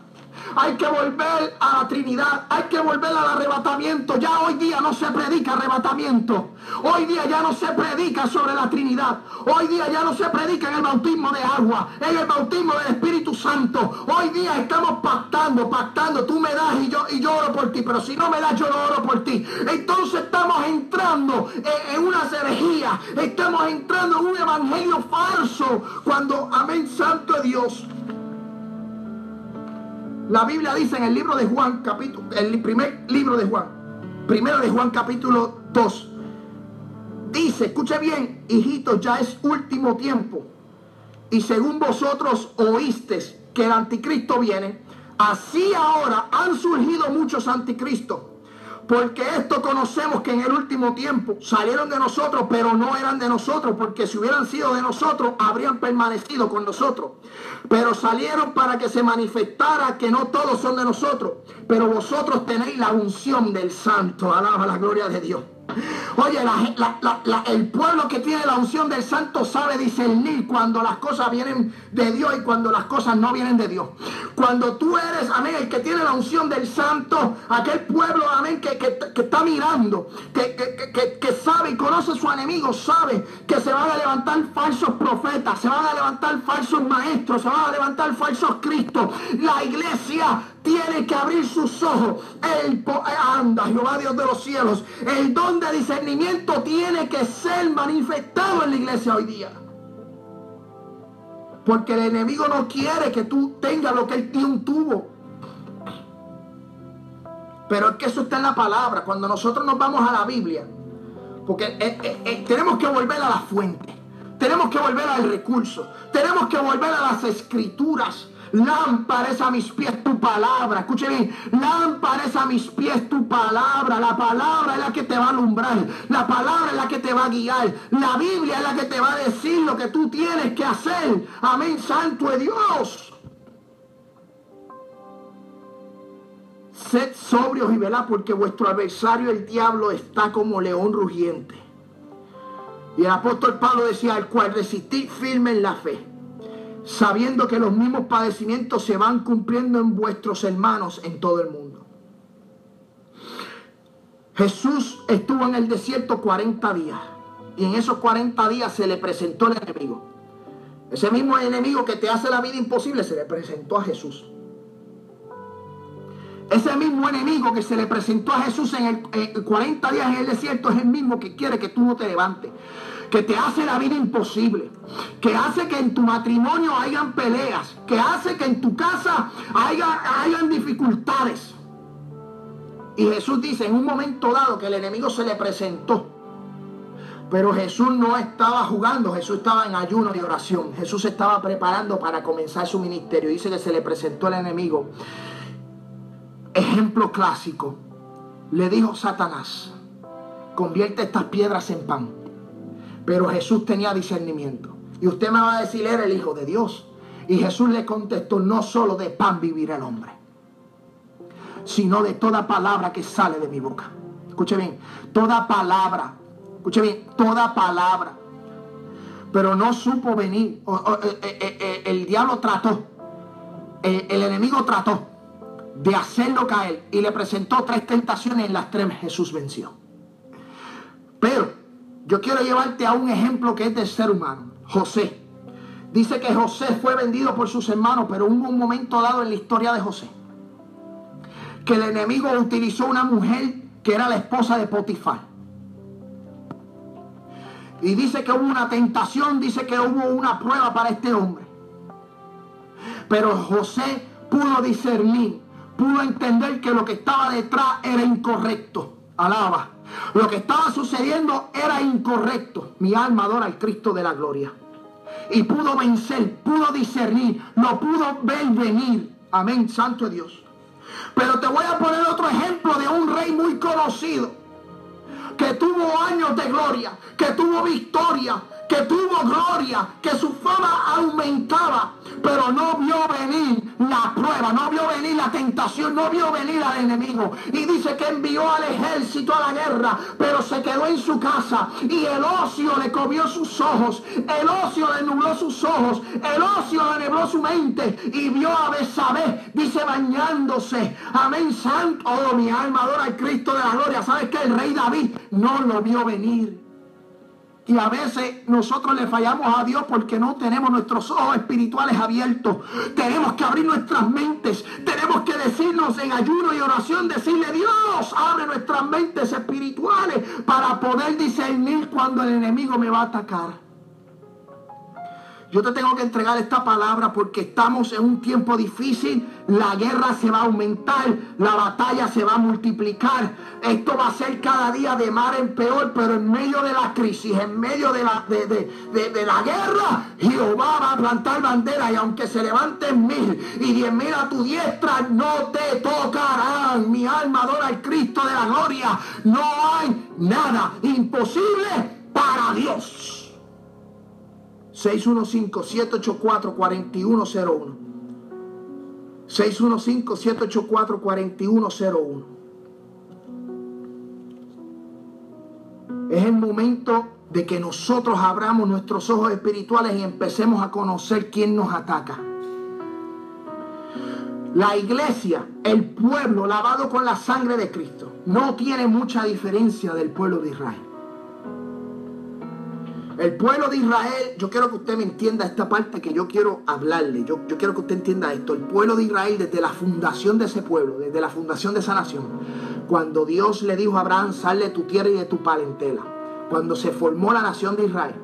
hay que volver a la Trinidad, hay que volver al arrebatamiento. Ya hoy día no se predica arrebatamiento. Hoy día ya no se predica sobre la Trinidad. Hoy día ya no se predica en el bautismo de agua, en el bautismo del Espíritu Santo. Hoy día estamos pactando, pactando. Tú me das y yo, y yo oro por ti, pero si no me das yo no oro por ti. Entonces estamos entrando en, una herejía, estamos entrando en un evangelio falso. Cuando, amén, santo Dios, la Biblia dice en el libro de Juan, capítulo, el primer libro de Juan, primero de Juan capítulo 2, dice, escuche bien, hijitos, ya es último tiempo. Y según vosotros oísteis que el anticristo viene, así ahora han surgido muchos anticristos. Porque esto conocemos que en el último tiempo salieron de nosotros, pero no eran de nosotros, porque si hubieran sido de nosotros, habrían permanecido con nosotros. Pero salieron para que se manifestara que no todos son de nosotros, pero vosotros tenéis la unción del santo. Alaba la gloria de Dios. Oye, el pueblo que tiene la unción del santo sabe discernir cuando las cosas vienen de Dios y cuando las cosas no vienen de Dios. Cuando tú eres, amén, el que tiene la unción del santo, aquel pueblo, amén, que, está mirando, que, que, sabe y conoce a su enemigo, sabe que se van a levantar falsos profetas, se van a levantar falsos maestros, se van a levantar falsos cristos. La iglesia tiene que abrir sus ojos. El anda, Jehová Dios de los cielos. El don de discernimiento tiene que ser manifestado en la iglesia hoy día. Porque el enemigo no quiere que tú tengas lo que él tiene tuvo. Pero es que eso está en la palabra. Cuando nosotros nos vamos a la Biblia, porque eh, eh, eh, tenemos que volver a la fuente. Tenemos que volver al recurso. Tenemos que volver a las escrituras. Lámpara es a mis pies tu palabra. Escuche bien. Lámpara es a mis pies tu palabra. La palabra es la que te va a alumbrar. La palabra es la que te va a guiar. La Biblia es la que te va a decir lo que tú tienes que hacer. Amén, santo de Dios. Sed sobrios y velad porque vuestro adversario el diablo está como león rugiente. Y el apóstol Pablo decía, al cual resistí firme en la fe sabiendo que los mismos padecimientos se van cumpliendo en vuestros hermanos en todo el mundo. Jesús estuvo en el desierto 40 días y en esos 40 días se le presentó el enemigo. Ese mismo enemigo que te hace la vida imposible se le presentó a Jesús. Ese mismo enemigo que se le presentó a Jesús en el 40 días en el desierto es el mismo que quiere que tú no te levantes que te hace la vida imposible, que hace que en tu matrimonio hayan peleas, que hace que en tu casa haya, hayan dificultades. Y Jesús dice en un momento dado que el enemigo se le presentó. Pero Jesús no estaba jugando, Jesús estaba en ayuno y oración. Jesús estaba preparando para comenzar su ministerio. Dice que se le presentó el enemigo. Ejemplo clásico. Le dijo Satanás, convierte estas piedras en pan. Pero Jesús tenía discernimiento. Y usted me va a decir, era el Hijo de Dios. Y Jesús le contestó, no solo de pan vivir el hombre, sino de toda palabra que sale de mi boca. Escuche bien, toda palabra, escuche bien, toda palabra. Pero no supo venir. Eh, eh, eh, el diablo trató, el enemigo trató de hacerlo caer y le presentó tres tentaciones en las tres Jesús venció. Pero yo quiero llevarte a un ejemplo que es del ser humano. José. Dice que José fue vendido por sus hermanos, pero hubo un momento dado en la historia de José que el enemigo utilizó una mujer que era la esposa de Potifar. Y dice que hubo una tentación, dice que hubo una prueba para este hombre. Pero José pudo discernir, pudo entender que lo que estaba detrás era incorrecto. Alaba. Lo que estaba sucediendo era incorrecto. Mi alma adora al Cristo de la gloria. Y pudo vencer, pudo discernir, lo pudo ver venir. Amén, santo Dios. Pero te voy a poner otro ejemplo de un rey muy conocido, que tuvo años de gloria, que tuvo victoria, que tuvo gloria, que su fama aumentaba, pero no vio venir la prueba, no vio venir la tentación, no vio venir al enemigo. Y dice que envió al ejército a la guerra, pero se quedó en su casa y el ocio le comió sus ojos, el ocio le nubló sus ojos, el ocio le nubló su mente y vio a Besabé, dice bañándose. Amén, santo. Oh, mi alma adora al Cristo de la gloria. ¿Sabes que el rey David no lo vio venir? Y a veces nosotros le fallamos a Dios porque no tenemos nuestros ojos espirituales abiertos. Tenemos que abrir nuestras mentes. Tenemos que decirnos en ayuno y oración, decirle Dios, abre nuestras mentes espirituales para poder discernir cuando el enemigo me va a atacar. Yo te tengo que entregar esta palabra porque estamos en un tiempo difícil. La guerra se va a aumentar, la batalla se va a multiplicar. Esto va a ser cada día de mar en peor, pero en medio de la crisis, en medio de la, de, la guerra, Jehová va a plantar bandera y aunque se levanten mil y diez mil a tu diestra, no te tocarán. Mi alma adora al Cristo de la gloria. No hay nada imposible para Dios. 615-784-4101. 615-784-4101. Es el momento de que nosotros abramos nuestros ojos espirituales y empecemos a conocer quién nos ataca. La iglesia, el pueblo lavado con la sangre de Cristo, no tiene mucha diferencia del pueblo de Israel. El pueblo de Israel, yo quiero que usted me entienda esta parte que yo quiero hablarle. Yo, yo, quiero que usted entienda esto. El pueblo de Israel, desde la fundación de ese pueblo, desde la fundación de esa nación, cuando Dios le dijo a Abraham, sal de tu tierra y de tu parentela, cuando se formó la nación de Israel,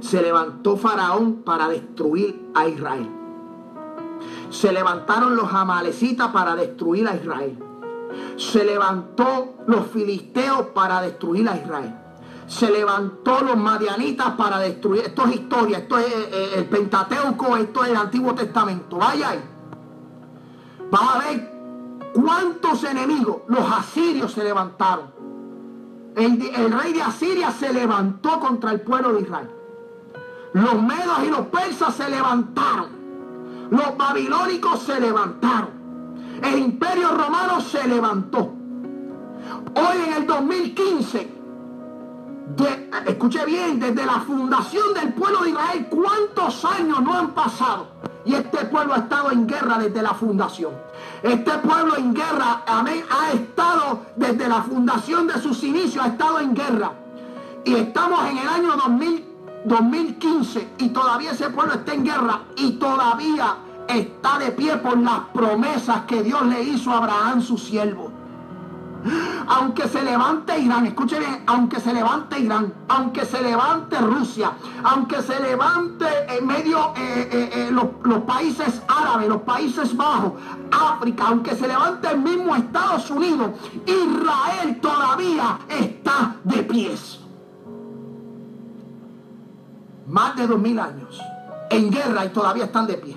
se levantó Faraón para destruir a Israel. Se levantaron los amalecitas para destruir a Israel. Se levantó los filisteos para destruir a Israel se levantó los madianitas para destruir. Esto es historia, esto es eh, eh, el Pentateuco, esto es el Antiguo Testamento. Vaya ahí. Vamos a ver cuántos enemigos. Los asirios se levantaron. El, el, rey de Asiria se levantó contra el pueblo de Israel. Los medos y los persas se levantaron. Los babilónicos se levantaron. El imperio romano se levantó. Hoy en el 2015 escuche bien, desde la fundación del pueblo de Israel, ¿cuántos años no han pasado? Y este pueblo ha estado en guerra desde la fundación. Este pueblo en guerra, amén, ha estado desde la fundación de sus inicios, ha estado en guerra. Y estamos en el año 2015 y todavía ese pueblo está en guerra y todavía está de pie por las promesas que Dios le hizo a Abraham, su siervo. Aunque se levante Irán, escuche bien, aunque se levante Irán, aunque se levante Rusia, aunque se levante en medio eh, eh, eh, los, los países árabes, los países bajos, África, aunque se levante el mismo Estados Unidos, Israel todavía está de pies. Más de dos mil años en guerra y todavía están de pie.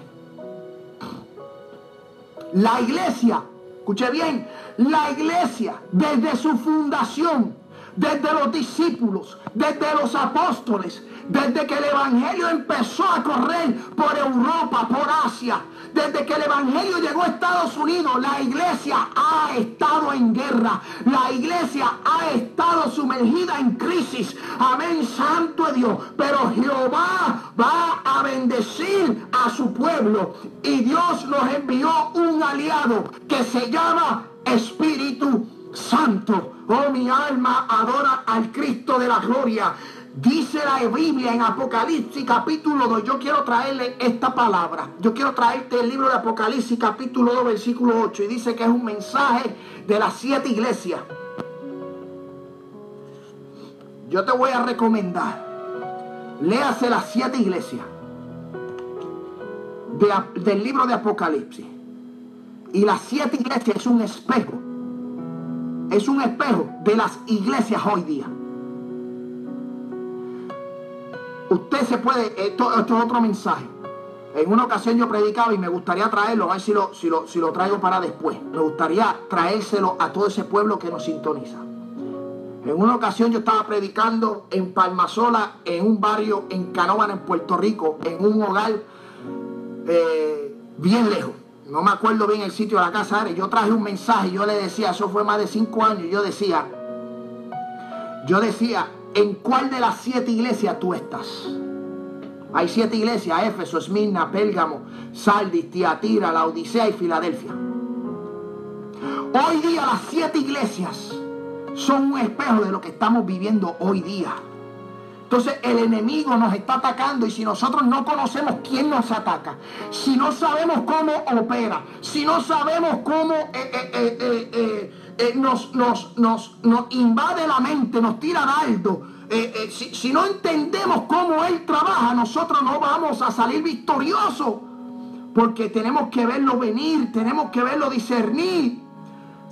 La iglesia escuche bien, la iglesia desde su fundación, desde los discípulos, desde los apóstoles, desde que el Evangelio empezó a correr por Europa, por Asia, desde que el Evangelio llegó a Estados Unidos, la iglesia ha estado en guerra. La iglesia ha estado sumergida en crisis. Amén, santo de Dios. Pero Jehová va a bendecir a su pueblo. Y Dios nos envió un aliado que se llama Espíritu Santo. Oh, mi alma adora al Cristo de la gloria. Dice la Biblia en Apocalipsis capítulo 2, yo quiero traerle esta palabra, yo quiero traerte el libro de Apocalipsis capítulo 2 versículo 8 y dice que es un mensaje de las siete iglesias. Yo te voy a recomendar, léase las siete iglesias de- del libro de Apocalipsis. Y las siete iglesias es un espejo, es un espejo de las iglesias hoy día. Usted se puede, esto, es otro mensaje. En una ocasión yo predicaba y me gustaría traerlo, a ver si lo, si lo, si lo traigo para después. Me gustaría traérselo a todo ese pueblo que nos sintoniza. En una ocasión yo estaba predicando en Palmasola, en un barrio en Canóvana, en Puerto Rico, en un hogar eh, bien lejos. No me acuerdo bien el sitio de la casa. Yo traje un mensaje, yo le decía, eso fue más de cinco años, yo decía, yo decía, ¿en cuál de las siete iglesias tú estás? Hay siete iglesias, Éfeso, Esmirna, Pérgamo, Sardis, Tiatira, la Odisea y Filadelfia. Hoy día las siete iglesias son un espejo de lo que estamos viviendo hoy día. Entonces el enemigo nos está atacando y si nosotros no conocemos quién nos ataca, si no sabemos cómo opera, si no sabemos cómo eh, eh, eh, nos, nos, nos, nos invade la mente, nos tira dardo, si, si no entendemos cómo Él trabaja, nosotros no vamos a salir victoriosos. Porque tenemos que verlo venir, tenemos que verlo discernir.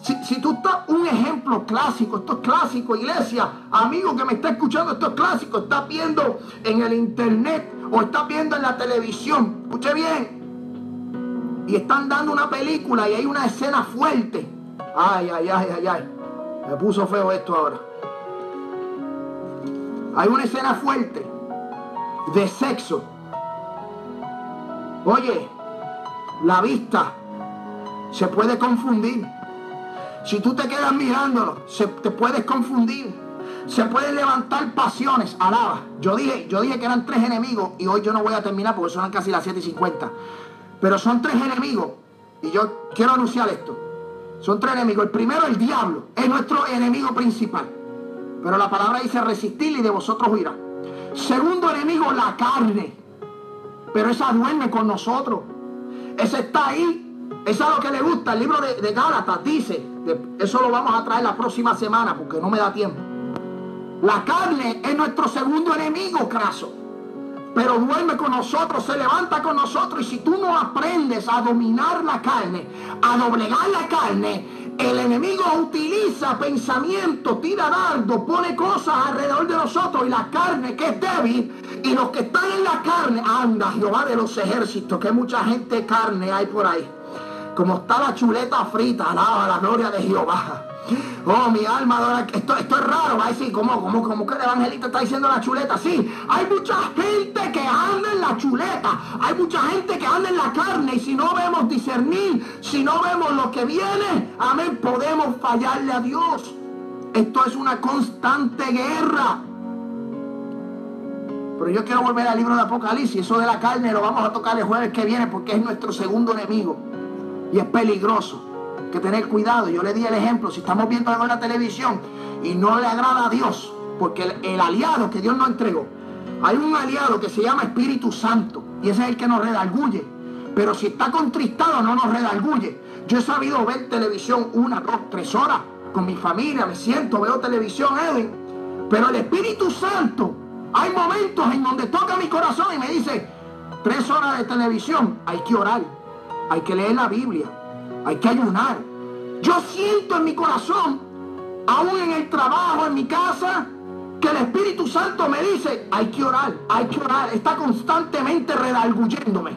Si, tú estás, un ejemplo clásico, esto es clásico, iglesia, amigo que me está escuchando, esto es clásico, estás viendo en el internet o estás viendo en la televisión, escuche bien, y están dando una película y hay una escena fuerte. Ay, ay, ay, ay, ay, me puso feo esto ahora. Hay una escena fuerte de sexo. Oye, la vista se puede confundir. Si tú te quedas mirándolo, se, te puedes confundir. Se pueden levantar pasiones. Alaba. Yo dije, yo dije que eran tres enemigos y hoy yo no voy a terminar porque son casi las 7 y 50. Pero son tres enemigos. Y yo quiero anunciar esto. Son tres enemigos. El primero, el diablo. Es nuestro enemigo principal. Pero la palabra dice resistir y de vosotros huirá. Segundo enemigo, la carne. Pero esa duerme con nosotros. Esa está ahí. Esa es lo que le gusta. El libro de, Gálatas dice. eso lo vamos a traer la próxima semana porque no me da tiempo. La carne es nuestro segundo enemigo, craso. Pero duerme con nosotros, se levanta con nosotros. Y si tú no aprendes a dominar la carne, a doblegar la carne, el enemigo utiliza pensamiento, tira dardo, pone cosas alrededor de nosotros. Y la carne que es débil, y los que están en la carne, anda, Jehová de los ejércitos, que mucha gente carne hay por ahí. Como está la chuleta frita, alaba la gloria de Jehová. Oh, mi alma adora. Esto, es raro, va a decir, ¿cómo, cómo, cómo que el evangelista está diciendo la chuleta? Sí, hay mucha gente que anda en la chuleta, hay mucha gente que anda en la carne y si no vemos discernir, si no vemos lo que viene, amén, podemos fallarle a Dios. Esto es una constante guerra. Pero yo quiero volver al libro de Apocalipsis, eso de la carne lo vamos a tocar el jueves que viene porque es nuestro segundo enemigo y es peligroso. Hay que tener cuidado. Yo le di el ejemplo, si estamos viendo algo en la televisión y no le agrada a Dios, porque el, aliado que Dios nos entregó, hay un aliado que se llama Espíritu Santo y ese es el que nos redarguye. Pero si está contristado no nos redarguye. Yo he sabido ver televisión una, dos, tres horas con mi familia, me siento, veo televisión, Edwin. Pero el Espíritu Santo, hay momentos en donde toca mi corazón y me dice, tres horas de televisión, hay que orar, hay que leer la Biblia, hay que ayunar. Yo siento en mi corazón, aún en el trabajo, en mi casa, que el Espíritu Santo me dice, hay que orar, hay que orar. Está constantemente redarguyéndome.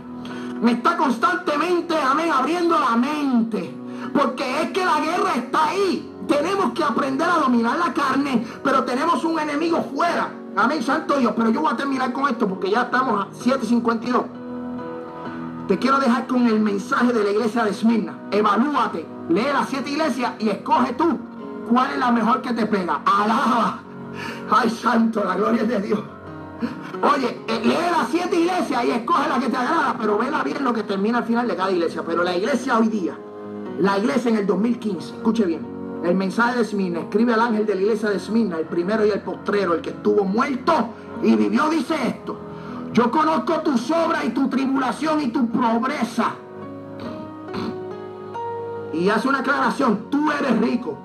Me está constantemente, amén, abriendo la mente. Porque es que la guerra está ahí. Tenemos que aprender a dominar la carne, pero tenemos un enemigo fuera. Amén, santo Dios. Pero yo voy a terminar con esto porque ya estamos a 7.52. Te quiero dejar con el mensaje de la iglesia de Esmirna. Evalúate, lee las siete iglesias y escoge tú cuál es la mejor que te pega. Alaba. Ay, santo, la gloria es de Dios. Oye, eh, lee las siete iglesias y escoge la que te agrada, pero vela bien lo que termina al final de cada iglesia. Pero la iglesia hoy día, la iglesia en el 2015, escuche bien, El mensaje de Esmirna, escribe al ángel de la iglesia de Esmirna, el primero y el postrero, el que estuvo muerto y vivió, dice esto. Yo conozco tu sobra y tu tribulación y tu pobreza. Y hace una aclaración, tú eres rico,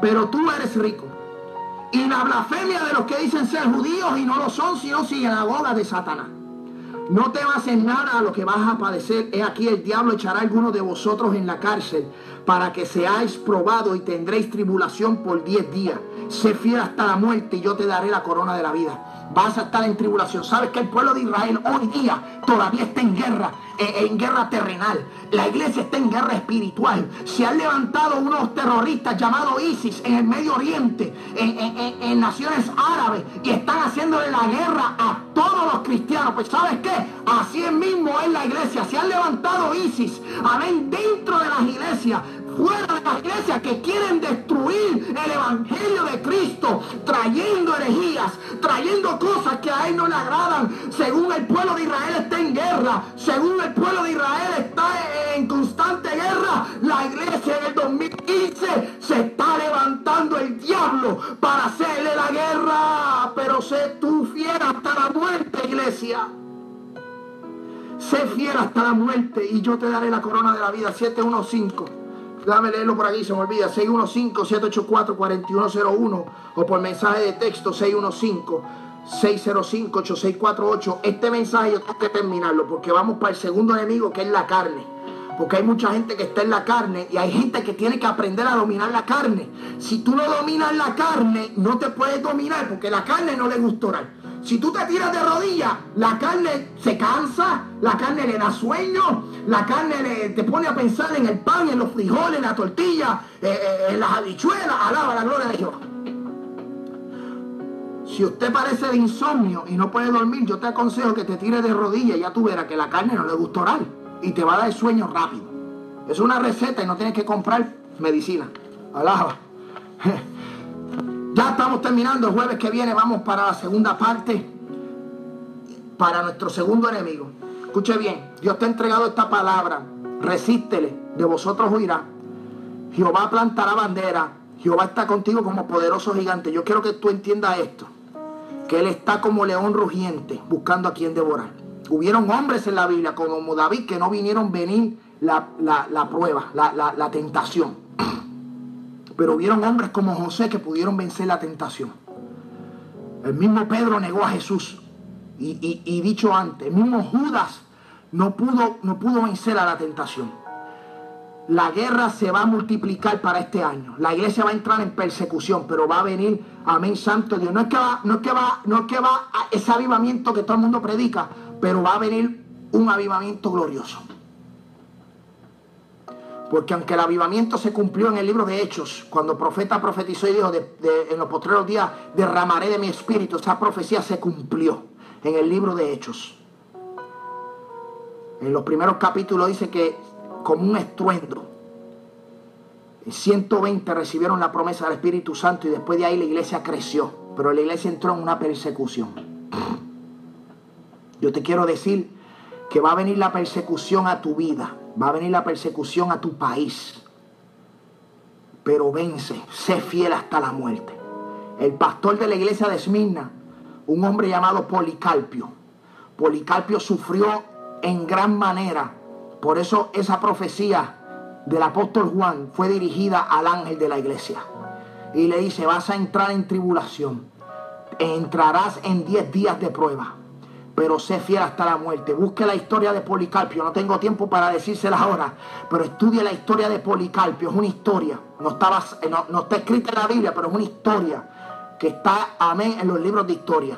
pero tú eres rico. Y la blasfemia de los que dicen ser judíos y no lo son, sino boda de Satanás. No te vas en nada a lo que vas a padecer. He aquí el diablo echará a algunos de vosotros en la cárcel para que seáis probados y tendréis tribulación por diez días. Sé fiel hasta la muerte y yo te daré la corona de la vida vas a estar en tribulación. Sabes que el pueblo de Israel hoy día todavía está en guerra, eh, en guerra terrenal. La iglesia está en guerra espiritual. Se han levantado unos terroristas llamados ISIS en el Medio Oriente, en, naciones árabes, y están haciéndole la guerra a todos los cristianos. Pues sabes qué? Así mismo es la iglesia. Se han levantado ISIS, amén, dentro de las iglesias fuera de la iglesia que quieren destruir el evangelio de Cristo, trayendo herejías, trayendo cosas que a él no le agradan, según el pueblo de Israel está en guerra, según el pueblo de Israel está en constante guerra, la iglesia en el 2015 se está levantando el diablo para hacerle la guerra, pero sé tú fiel hasta la muerte, iglesia. Sé fiel hasta la muerte y yo te daré la corona de la vida. 715. Dame leerlo por aquí, se me olvida. 615-784-4101 o por mensaje de texto 615-605-8648. Este mensaje yo tengo que terminarlo porque vamos para el segundo enemigo que es la carne. Porque hay mucha gente que está en la carne y hay gente que tiene que aprender a dominar la carne. Si tú no dominas la carne, no te puedes dominar porque la carne no le gusta orar. Si tú te tiras de rodillas, la carne se cansa, la carne le da sueño, la carne le, te pone a pensar en el pan, en los frijoles, en la tortilla, eh, eh, en las habichuelas. Alaba la gloria de Jehová. Si usted parece de insomnio y no puede dormir, yo te aconsejo que te tires de rodillas y ya tú verás que la carne no le gusta orar y te va a dar sueño rápido. Es una receta y no tienes que comprar medicina. Alaba. Ya estamos terminando. El jueves que viene vamos para la segunda parte. Para nuestro segundo enemigo. Escuche bien. Dios te ha entregado esta palabra. Resístele. De vosotros huirá. Jehová plantará bandera. Jehová está contigo como poderoso gigante. Yo quiero que tú entiendas esto. Que Él está como león rugiente buscando a quien devorar. Hubieron hombres en la Biblia como David que no vinieron venir la, prueba, la, la tentación. Pero hubieron hombres como José que pudieron vencer la tentación. El mismo Pedro negó a Jesús. Y, dicho antes, el mismo Judas no pudo, no pudo vencer a la tentación. La guerra se va a multiplicar para este año. La iglesia va a entrar en persecución, pero va a venir, amén, santo Dios. No es que va, no es que va, no es que va ese avivamiento que todo el mundo predica, pero va a venir un avivamiento glorioso. Porque aunque el avivamiento se cumplió en el libro de Hechos, cuando el profeta profetizó y dijo, en los postreros días derramaré de mi espíritu, esa profecía se cumplió en el libro de Hechos. En los primeros capítulos dice que como un estruendo, 120 recibieron la promesa del Espíritu Santo y después de ahí la iglesia creció, pero la iglesia entró en una persecución. Yo te quiero decir que va a venir la persecución a tu vida Va a venir la persecución a tu país. Pero vence, sé fiel hasta la muerte. El pastor de la iglesia de Esmirna, un hombre llamado Policarpio. Policarpio sufrió en gran manera. Por eso esa profecía del apóstol Juan fue dirigida al ángel de la iglesia. Y le dice, vas a entrar en tribulación. Entrarás en diez días de prueba pero sé fiel hasta la muerte. Busque la historia de Policarpio, no tengo tiempo para decírsela ahora, pero estudie la historia de Policarpio, es una historia, no, estaba, no, está escrita en la Biblia, pero es una historia que está, amén, en los libros de historia.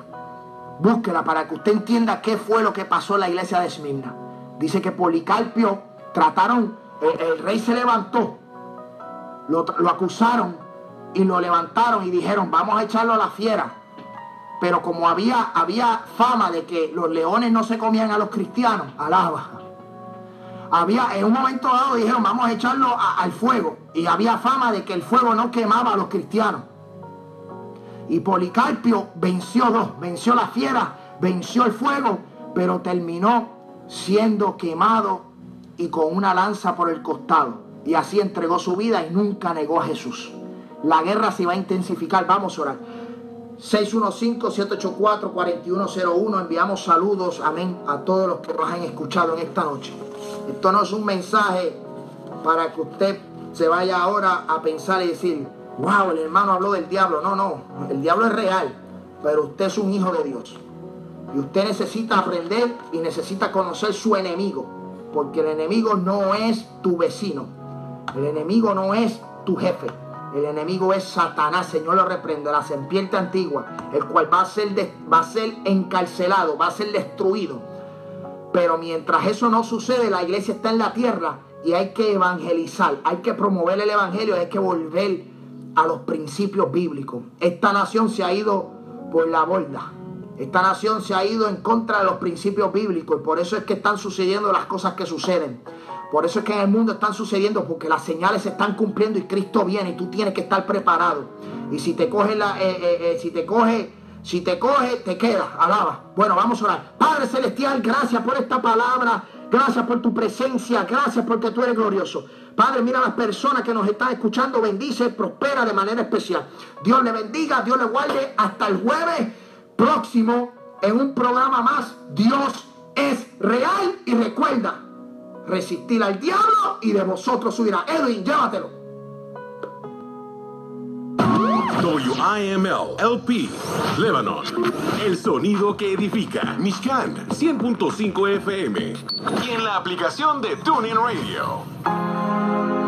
Búsquela para que usted entienda qué fue lo que pasó en la iglesia de Esmirna. Dice que Policarpio trataron, el, rey se levantó, lo, lo acusaron y lo levantaron y dijeron, vamos a echarlo a la fiera pero como había, había fama de que los leones no se comían a los cristianos, alaba. Había, en un momento dado dijeron, vamos a echarlo al fuego. Y había fama de que el fuego no quemaba a los cristianos. Y Policarpio venció dos, venció la fiera, venció el fuego, pero terminó siendo quemado y con una lanza por el costado. y así entregó su vida y nunca negó a Jesús. La guerra se va a intensificar. Vamos a orar. 615-784-4101. Enviamos saludos, amén, a todos los que nos han escuchado en esta noche. Esto no es un mensaje para que usted se vaya ahora a pensar y decir, wow, el hermano habló del diablo. No, no, el diablo es real, pero usted es un hijo de Dios. Y usted necesita aprender y necesita conocer su enemigo, porque el enemigo no es tu vecino, el enemigo no es tu jefe, el enemigo es Satanás, Señor lo reprende, la serpiente antigua, el cual va a ser, va a ser encarcelado, va a ser destruido. Pero mientras eso no sucede, la iglesia está en la tierra y hay que evangelizar, hay que promover el evangelio, hay que volver a los principios bíblicos. Esta nación se ha ido por la borda. Esta nación se ha ido en contra de los principios bíblicos y por eso es que están sucediendo las cosas que suceden. Por eso es que en el mundo están sucediendo porque las señales se están cumpliendo y Cristo viene y tú tienes que estar preparado. Y si te coge la, eh, eh, eh, si te coge, si te coge, te queda. Alaba. Bueno, vamos a orar. Padre celestial, gracias por esta palabra. Gracias por tu presencia. Gracias porque tú eres glorioso. Padre, mira a las personas que nos están escuchando. Bendice, prospera de manera especial. Dios le bendiga, Dios le guarde. Hasta el jueves próximo en un programa más. Dios es real y recuerda resistir al diablo y de vosotros subirá. Edwin, llévatelo. WIML LP Lebanon. El sonido que edifica. Mishkan 100.5 FM. Y en la aplicación de TuneIn Radio.